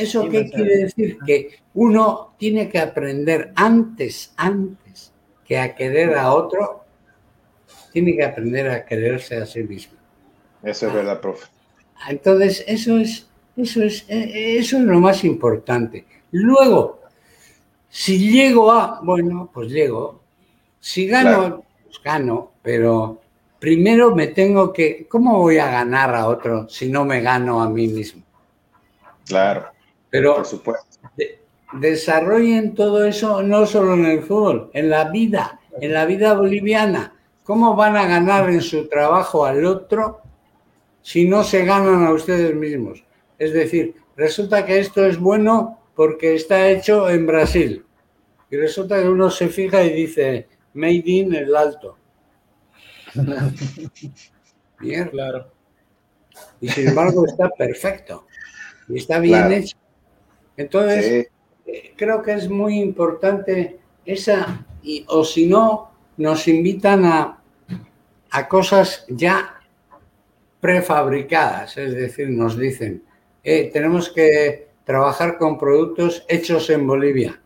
Eh, ¿Eso qué quiere decir? Que uno tiene que aprender antes, antes que a querer a otro, tiene que aprender a quererse a sí mismo. Eso es verdad, profe. Entonces, eso es, eso es, eh, eso es lo más importante. Luego, si llego a, bueno, pues llego. Si gano, pues gano, pero primero me tengo que, ¿cómo voy a ganar a otro si no me gano a mí mismo? Claro. Pero por supuesto. desarrollen todo eso no solo en el fútbol, en la vida, en la vida boliviana. ¿Cómo van a ganar en su trabajo al otro si no se ganan a ustedes mismos? Es decir, resulta que esto es bueno porque está hecho en Brasil. Y resulta que uno se fija y dice, made in el alto. Bien. Claro. Y sin embargo está perfecto. Y está bien hecho. Entonces, eh, creo que es muy importante esa, y, o si no, nos invitan a, a cosas ya prefabricadas, es decir, nos dicen, eh, tenemos que trabajar con productos hechos en Bolivia.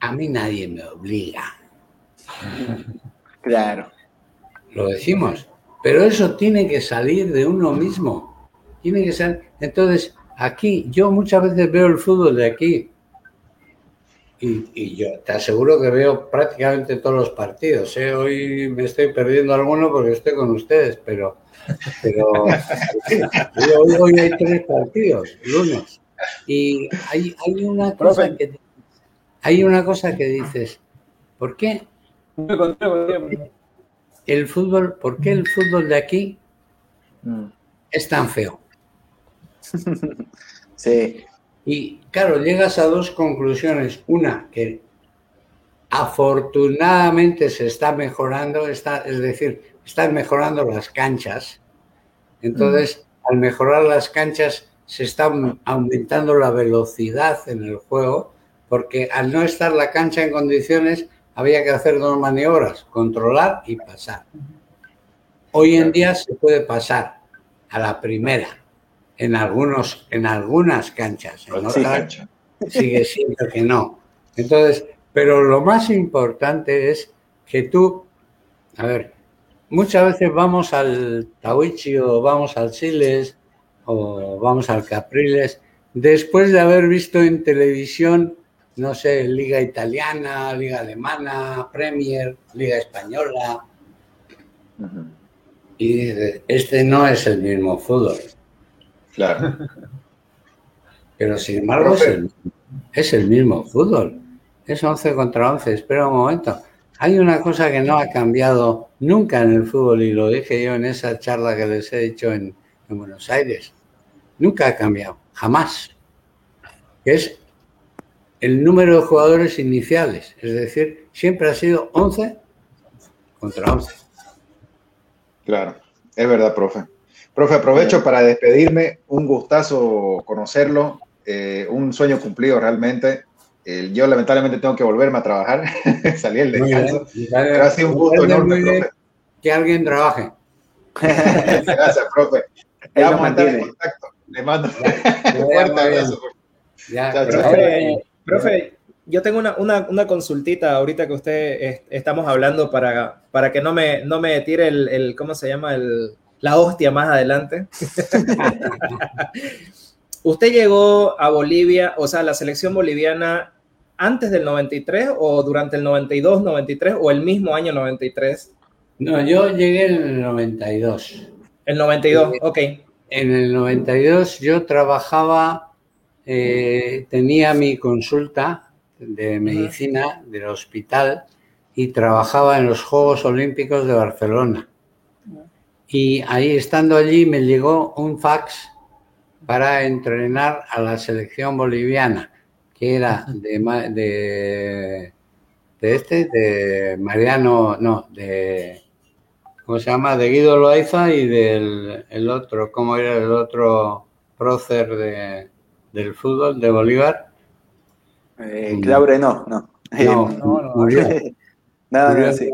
A mí nadie me obliga. Claro. Lo decimos, pero eso tiene que salir de uno mismo. Tiene que ser. Entonces, aquí, yo muchas veces veo el fútbol de aquí y, yo te aseguro que veo prácticamente todos los partidos. ¿eh? Hoy me estoy perdiendo alguno porque estoy con ustedes, pero, pero hoy, hay tres partidos, lunes. Y hay, hay, una cosa que, hay una cosa que dices, ¿por qué? El fútbol, ¿por qué el fútbol de aquí mm. es tan feo? Sí. Y claro, llegas a dos conclusiones. Una, que afortunadamente se está mejorando, está, es decir, están mejorando las canchas. Entonces, al mejorar las canchas, se está aumentando la velocidad en el juego, porque al no estar la cancha en condiciones, había que hacer dos maniobras, controlar y pasar. Hoy en día se puede pasar a la primera en, algunos, en algunas canchas, en otras sigue siendo que no. Entonces, pero lo más importante es que tú, a ver, muchas veces vamos al Tawichi o vamos al Siles o vamos al Capriles después de haber visto en televisión, no sé, Liga Italiana, Liga Alemana, Premier, Liga Española. Y dices, este no es el mismo fútbol. Claro. Pero sin embargo es el, mismo fútbol. Es 11 contra 11. Espera un momento. Hay una cosa que no ha cambiado nunca en el fútbol y lo dije yo en esa charla que les he dicho en, Buenos Aires. Nunca ha cambiado, jamás. es el número de jugadores iniciales. Es decir, siempre ha sido 11 contra 11. Claro, es verdad, profe. Profe, aprovecho para despedirme. Un gustazo conocerlo. Eh, un sueño cumplido realmente. yo lamentablemente tengo que volverme a trabajar. Salí el descanso. Pero ha sido un gusto enorme, Que alguien trabaje. Gracias, profe. Le vamos a en contacto. Le mando un fuerte abrazo. profe, yo tengo una, una, una, consultita ahorita que usted estamos hablando para, para que no me, no me tire el, el ¿cómo se llama? El, la hostia más adelante. ¿Usted llegó a Bolivia, o sea, la selección boliviana antes del 93 o durante el 92, 93 o el mismo año 93? No, yo llegué en el 92. El 92, ok. En el 92 yo trabajaba, eh, tenía mi consulta de medicina del hospital y trabajaba en los Juegos Olímpicos de Barcelona. Y ahí estando allí me llegó un fax para entrenar a la selección boliviana, que era de, de, de este, de Mariano, no, de, ¿cómo se llama? De Guido Loaiza y del el otro, ¿cómo era el otro prócer de, del fútbol de Bolívar? Eh, Claure no, no. No, no, no. Murió. Nada, sí.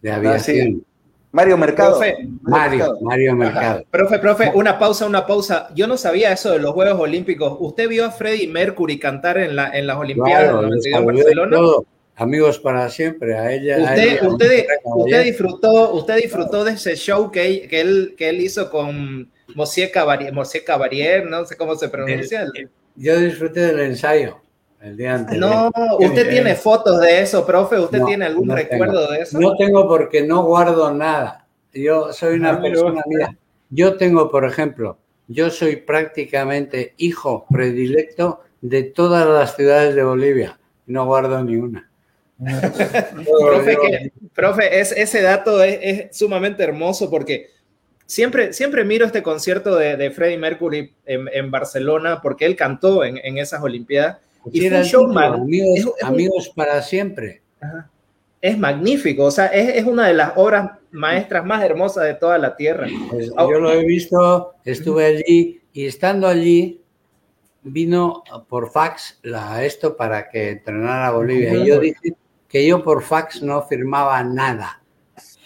De aviación. Mario Mercado. Mario, Mario Mercado. Profe, profe, una pausa, una pausa. Yo no sabía eso de los Juegos Olímpicos. ¿Usted vio a Freddie Mercury cantar en, la, en las Olimpiadas en Barcelona? Amigos para siempre, a ella. Usted, usted, usted, disfrutó, usted disfrutó de ese show que, que, él, que él hizo con Monsieur Cavalier, Cavalier, no sé cómo se pronuncia. yo disfruté del ensayo. El día anterior. No, usted tiene fotos de eso, profe. ¿Usted tiene algún recuerdo de eso? No tengo porque no guardo nada. Yo soy una ah, persona, mira, yo tengo, por ejemplo, yo soy prácticamente hijo predilecto de todas las ciudades de Bolivia. No guardo ni una. profe, profe es, ese dato es, sumamente hermoso porque siempre, siempre miro este concierto de, Freddie Mercury en, Barcelona porque él cantó en, en esas Olimpiadas y fue un show amigos, amigos para siempre. Es magnífico, o sea, es, una de las obras maestras más hermosas de toda la tierra. Pues, yo lo he visto, estuve allí y estando allí vino por fax la, esto para que entrenara a Bolivia. Y yo dije que yo por fax no firmaba nada.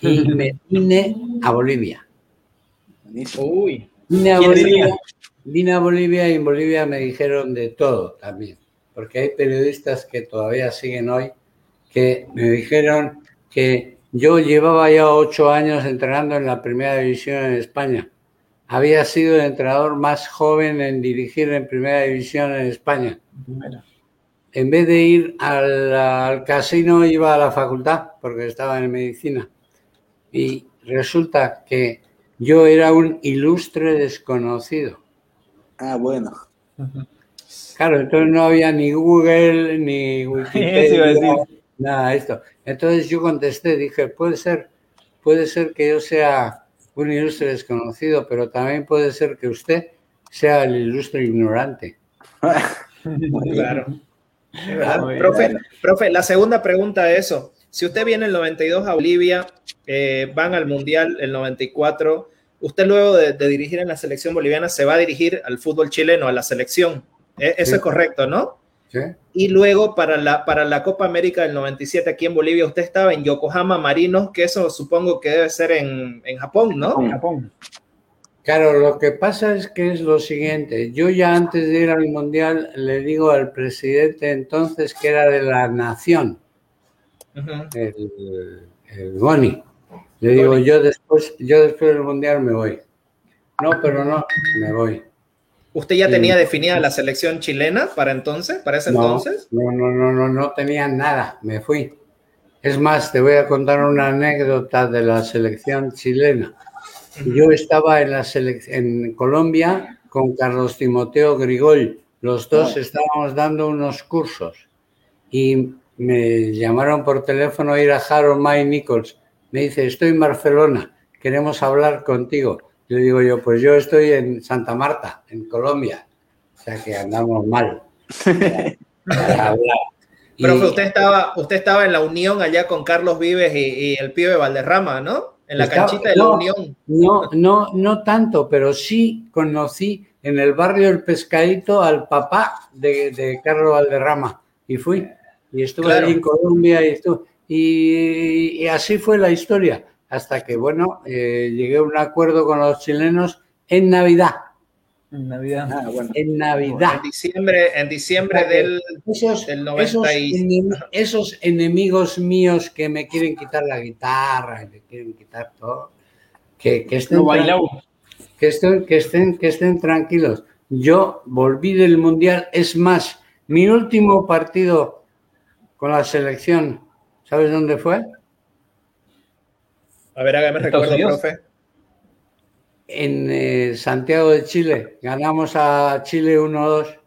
Y me vine a Bolivia. Uy. Vine a Bolivia, vine a Bolivia y en Bolivia me dijeron de todo también porque hay periodistas que todavía siguen hoy, que me dijeron que yo llevaba ya ocho años entrenando en la primera división en España. Había sido el entrenador más joven en dirigir en primera división en España. En vez de ir al, casino, iba a la facultad, porque estaba en medicina. Y resulta que yo era un ilustre desconocido. Ah, bueno. Claro, entonces no había ni Google, ni Wikipedia, nada de esto. Entonces yo contesté, dije, puede ser, puede ser que yo sea un ilustre desconocido, pero también puede ser que usted sea el ilustre ignorante. claro. Profe, profe, la segunda pregunta es eso. Si usted viene el 92 a Bolivia, eh, van al Mundial el 94, usted luego de dirigir en la selección boliviana se va a dirigir al fútbol chileno, a la selección. E, eso es correcto, ¿no? Sí. Y luego para la, para la Copa América del 97 aquí en Bolivia, usted estaba en Yokohama Marinos, que eso supongo que debe ser en, en Japón, ¿no? En Japón. Claro, lo que pasa es que es lo siguiente. Yo ya antes de ir al Mundial le digo al presidente entonces que era de la nación, el, el Goni. Le digo, yo después, yo después del Mundial me voy. No, pero no, me voy. ¿Usted ya tenía definida la selección chilena para entonces, para ese entonces? No, no, no, no, no tenía nada, me fui. Es más, te voy a contar una anécdota de la selección chilena. Yo estaba en, la en Colombia con Carlos Timoteo Grigol. Los dos ah. estábamos dando unos cursos y me llamaron por teléfono a ir a Harold May Nichols. Me dice, estoy en Barcelona, queremos hablar contigo. Le digo yo, pues yo estoy en Santa Marta, en Colombia. O sea que andamos mal. Pero usted estaba, usted estaba en la Unión allá con Carlos Vives y, el pibe Valderrama, ¿no? En la canchita de la Unión. No, no, no tanto, pero sí conocí en el barrio El Pescadito al papá de, Carlos Valderrama y fui. Y estuve allí en Colombia y, estuve, y así fue la historia hasta que, bueno, eh, llegué a un acuerdo con los chilenos en Navidad. En Navidad. Ah, en Navidad. En diciembre, en diciembre del, esos, esos, enemigos míos que me quieren quitar la guitarra, me quieren quitar todo, que, estén, que, estén, que, estén, que estén tranquilos. Yo volví del Mundial, es más, mi último partido con la selección, ¿sabes dónde fue? A ver, hágame recuerdo, profe. En eh, Santiago de Chile, ganamos a Chile 1-2.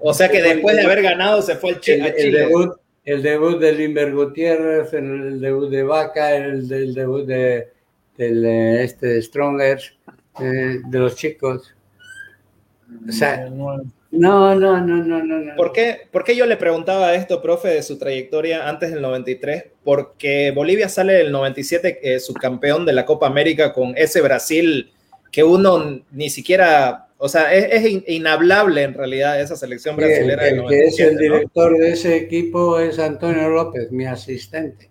o sea que después de haber ganado se fue el, Chile. El, debut, el debut de Limber Gutiérrez, el, debut de Vaca, el, debut de, del, eh, este, de Strongers. eh, de los chicos. O sea, no, no, no, no, no, no. ¿Por qué, ¿Por qué yo le preguntaba esto, profe, de su trayectoria antes del 93? Porque Bolivia sale del 97 eh, subcampeón de la Copa América con ese Brasil que uno ni siquiera, o sea, es, inhablable en realidad esa selección brasileña. El, que es el director de ese equipo es Antonio López, mi asistente.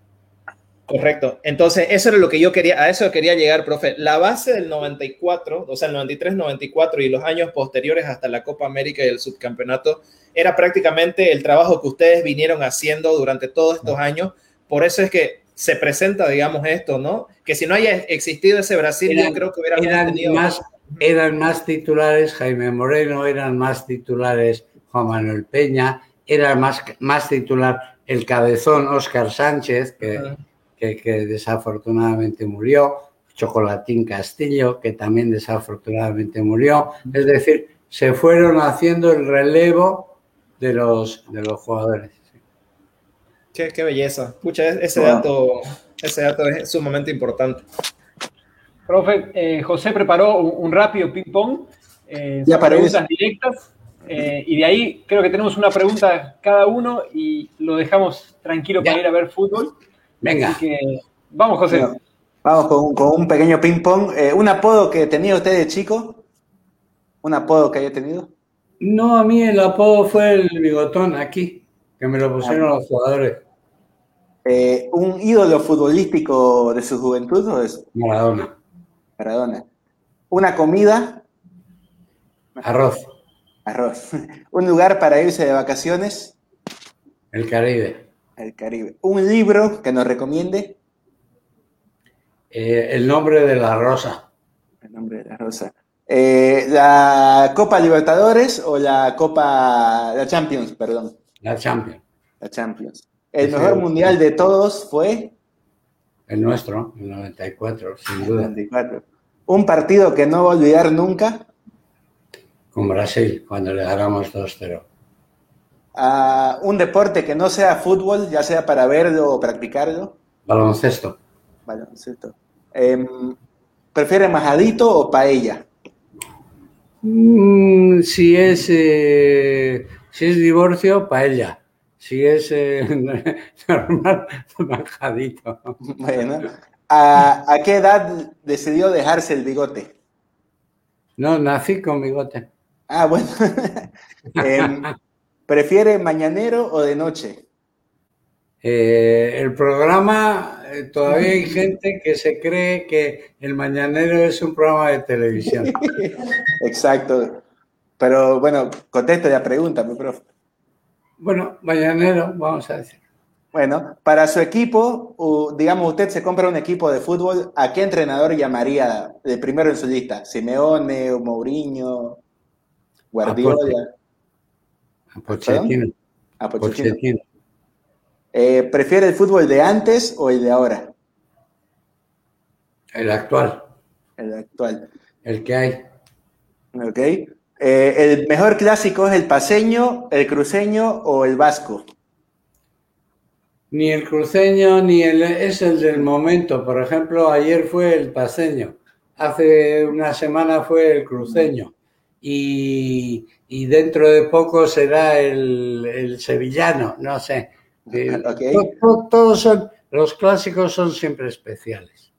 Correcto. Entonces, eso era lo que yo quería, a eso quería llegar, profe. La base del 94, o sea, el 93-94 y los años posteriores hasta la Copa América y el subcampeonato, era prácticamente el trabajo que ustedes vinieron haciendo durante todos estos años. Por eso es que se presenta, digamos, esto, ¿no? Que si no haya existido ese Brasil, yo creo que hubiera eran tenido... Más, eran más titulares Jaime Moreno, eran más titulares Juan Manuel Peña, era más, más titular el cabezón Oscar Sánchez, que que, desafortunadamente murió, Chocolatín Castillo, que también desafortunadamente murió. Es decir, se fueron haciendo el relevo de los, de los jugadores. Qué, qué belleza. Escucha, ese, dato, ese dato es sumamente importante. Profe, eh, José preparó un, rápido ping-pong, eh, preguntas directas, eh, y de ahí creo que tenemos una pregunta cada uno y lo dejamos tranquilo para ir a ver fútbol. Venga. vamos, José. vamos con, un pequeño ping-pong. Eh, ¿Un apodo que tenía usted de chico? ¿Un apodo que haya tenido? No, a mí el apodo fue el bigotón aquí, que me lo pusieron ah. los jugadores. Eh, ¿Un ídolo futbolístico de su juventud o es? Maradona. Maradona. ¿Una comida? Arroz. Arroz. ¿Un lugar para irse de vacaciones? El Caribe. El Caribe. ¿Un libro que nos recomiende? Eh, el nombre de la rosa. El nombre de la rosa. Eh, ¿La Copa Libertadores o la Copa, la Champions, perdón? La Champions. La Champions. ¿El mejor mundial de todos fue? El nuestro, el 94, sin duda. 94. ¿Un partido que no va a olvidar nunca? Con Brasil, cuando le ganamos 2-0 un deporte que no sea fútbol, ya sea para verlo o practicarlo? Baloncesto. Baloncesto. Em, ¿Prefiere majadito o paella? Mm, si es eh, si es divorcio, paella. Si es eh, normal, majadito. Bueno. ¿A, ¿A qué edad decidió dejarse el bigote? No, nací con bigote. Ah, bueno. Em, ¿Prefiere mañanero o de noche? Eh, el programa, eh, todavía hay gente que se cree que el mañanero es un programa de televisión. Exacto. Pero bueno, conteste la pregunta, mi profe. Bueno, mañanero, vamos a decir. Bueno, para su equipo, digamos, usted se compra un equipo de fútbol, ¿a qué entrenador llamaría de primero en su lista? ¿Simeone, Mourinho, Guardiola? A Pochettino. A Pochettino. Eh, ¿Prefiere el fútbol de antes o el de ahora? El actual. El actual. El que hay. Ok. Eh, ¿El mejor clásico es el paseño, el cruceño o el vasco? Ni el cruceño ni el es el del momento. Por ejemplo, ayer fue el paseño. Hace una semana fue el cruceño y, dentro de poco será el, sevillano, no sé. Eh, todos son, los clásicos son siempre especiales.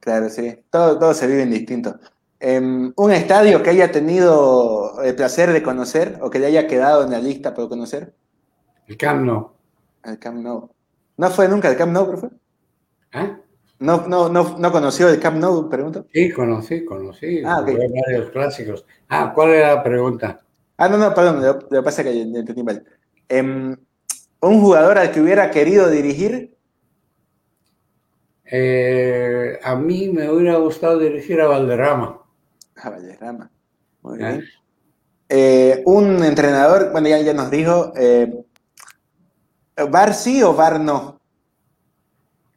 Claro, sí, todos se viven distintos. Em, ¿Un estadio que haya tenido el placer de conocer o que le haya quedado en la lista por conocer? El Camp Nou. El Camp Nou. ¿No fue nunca el Camp Nou, profe? ¿Eh? ¿No, no, no, no conoció el Camp Nou, pregunto? Sí, conocí, conocí. Ah, varios clásicos. Ah, ¿cuál era la pregunta? Ah, no, no, perdón, lo, que pasa es que entendí mal. Em, ¿Un jugador al que hubiera querido dirigir? Eh, a mí me hubiera gustado dirigir a Valderrama. A Valderrama, muy bien. Eh, un entrenador, bueno, ya, ya nos dijo, eh, ¿Bar sí o Bar no?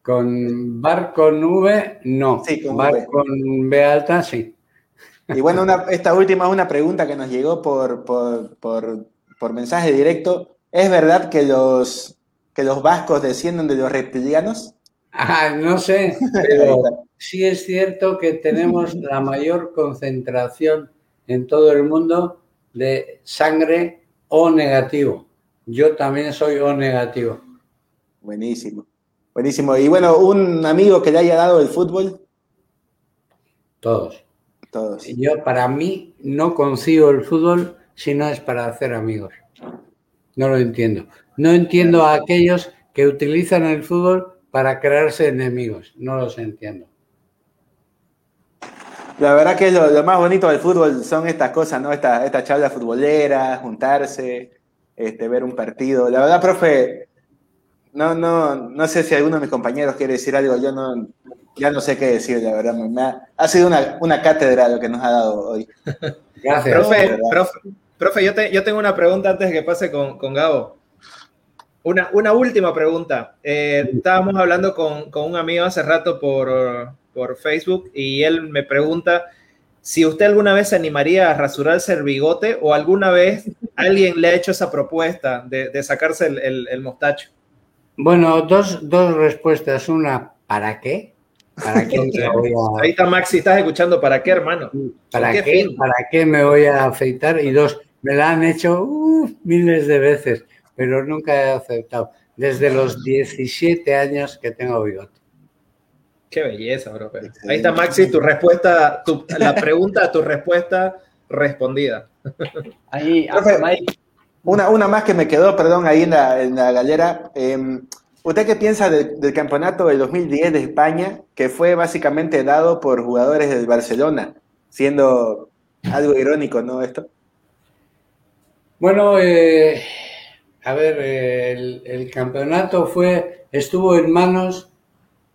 Con bar con V, no. Sí, con bar con B alta, sí. Y bueno, esta última es una pregunta que nos llegó por, por, mensaje directo. ¿Es verdad que los, que los vascos descienden de los reptilianos? Ah, no sé, pero sí es cierto que tenemos la mayor concentración en todo el mundo de sangre O negativo. Yo también soy O negativo. Buenísimo. Buenísimo. Y bueno, un amigo que le haya dado el fútbol. Todos. Todos. Yo, para mí, no consigo el fútbol si no es para hacer amigos. No lo entiendo. No entiendo a aquellos que utilizan el fútbol para crearse enemigos. No los entiendo. La verdad que lo, lo más bonito del fútbol son estas cosas, ¿no? Esta, esta charla futbolera, juntarse, este, ver un partido. La verdad, profe, no, no, no sé si alguno de mis compañeros quiere decir algo. Yo no, ya no sé qué decir, la verdad. Me ha, ha sido una, una, cátedra lo que nos ha dado hoy. Gracias. Profe, profe, profe yo, te, yo, tengo una pregunta antes de que pase con, con Gabo. Una, una, última pregunta. Eh, estábamos hablando con, con, un amigo hace rato por, por, Facebook y él me pregunta si usted alguna vez se animaría a rasurarse el bigote o alguna vez alguien le ha hecho esa propuesta de, de sacarse el, el, el, mostacho. Bueno, dos, dos respuestas. Una, ¿para qué? ¿Para qué me voy a... Ahí está Maxi, estás escuchando, ¿para qué, hermano? ¿Para qué, qué ¿Para qué me voy a afeitar? Y dos, me la han hecho uh, miles de veces pero nunca he aceptado. Desde los 17 años que tengo bigote. Qué belleza, bro. Ahí está Maxi, tu respuesta, tu, la pregunta, tu respuesta respondida. Ahí, Profe, una, una más que me quedó, perdón, ahí en la, en la galera. Eh, ¿Usted qué piensa de, del campeonato del 2010 de España, que fue básicamente dado por jugadores del Barcelona, siendo algo irónico, ¿no? Esto. Bueno, eh, a ver, el, el, campeonato fue, estuvo en manos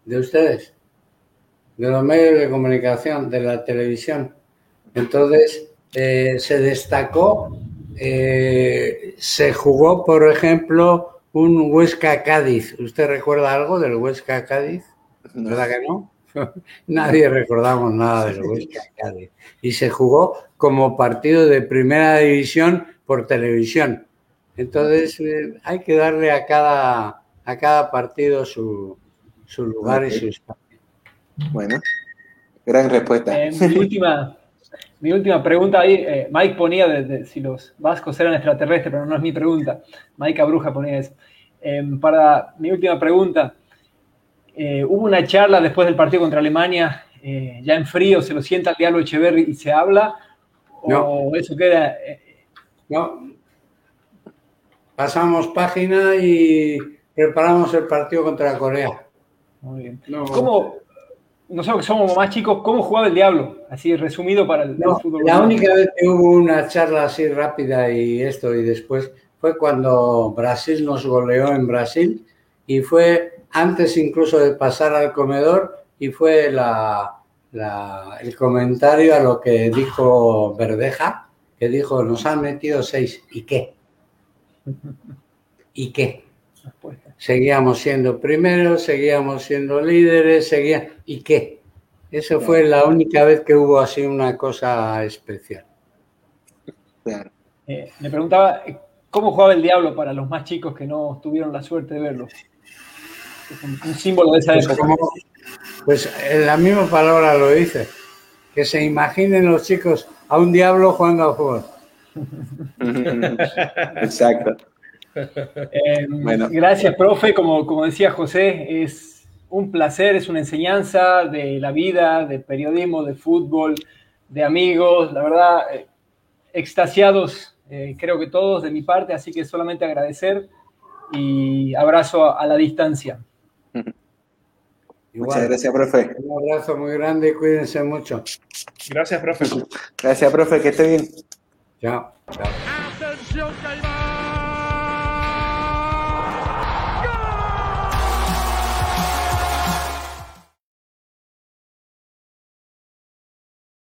de ustedes, de los medios de comunicación, de la televisión. Entonces, eh, se destacó, eh, se jugó, por ejemplo, un Huesca Cádiz. ¿Usted recuerda algo del Huesca Cádiz? ¿Verdad que no? Nadie recordamos nada del Huesca Cádiz. Y se jugó como partido de primera división por televisión. Entonces eh, hay que darle a cada, a cada partido su, su lugar okay. y su espacio. Bueno, gran respuesta. Eh, mi, última, mi última pregunta ahí, eh, Mike ponía de, de, si los vascos eran extraterrestres, pero no es mi pregunta. Mike Abruja ponía eso. para mi última pregunta, hubo una charla después del partido contra Alemania, ya en frío, se lo sienta el diablo Echeverry y se habla, no. o eso queda... no, pasamos página y preparamos el partido contra Corea. Muy bien. No, ¿Cómo, nosotros que somos más chicos, cómo jugaba el Diablo? Así resumido para el, no, el fútbol. La única vez que hubo una charla así rápida y esto y después fue cuando Brasil nos goleó en Brasil y fue antes incluso de pasar al comedor y fue la, la, el comentario a lo que dijo Verdeja, que dijo, nos han metido seis, ¿y qué? ¿Y qué? Seguíamos siendo primeros, seguíamos siendo líderes, seguía... ¿y qué? Eso fue la única vez que hubo así una cosa especial. Claro. Eh, le preguntaba, ¿cómo jugaba el diablo para los más chicos que no tuvieron la suerte de verlo? Es un, un, símbolo de esa pues, época. Como, pues en la misma palabra lo dice, que se imaginen los chicos a un diablo jugando al fútbol. Exacto. Eh, bueno. Gracias, profe. Como, como decía José, es un placer, es una enseñanza de la vida, de periodismo, de fútbol, de amigos. La verdad, eh, extasiados, eh, creo que todos de mi parte, así que solamente agradecer y abrazo a, a la distancia. Igual. Muchas gracias, profe. Un abrazo muy grande y cuídense mucho. Gracias, profe. Gracias, profe, que esté bien. Chao. Chao.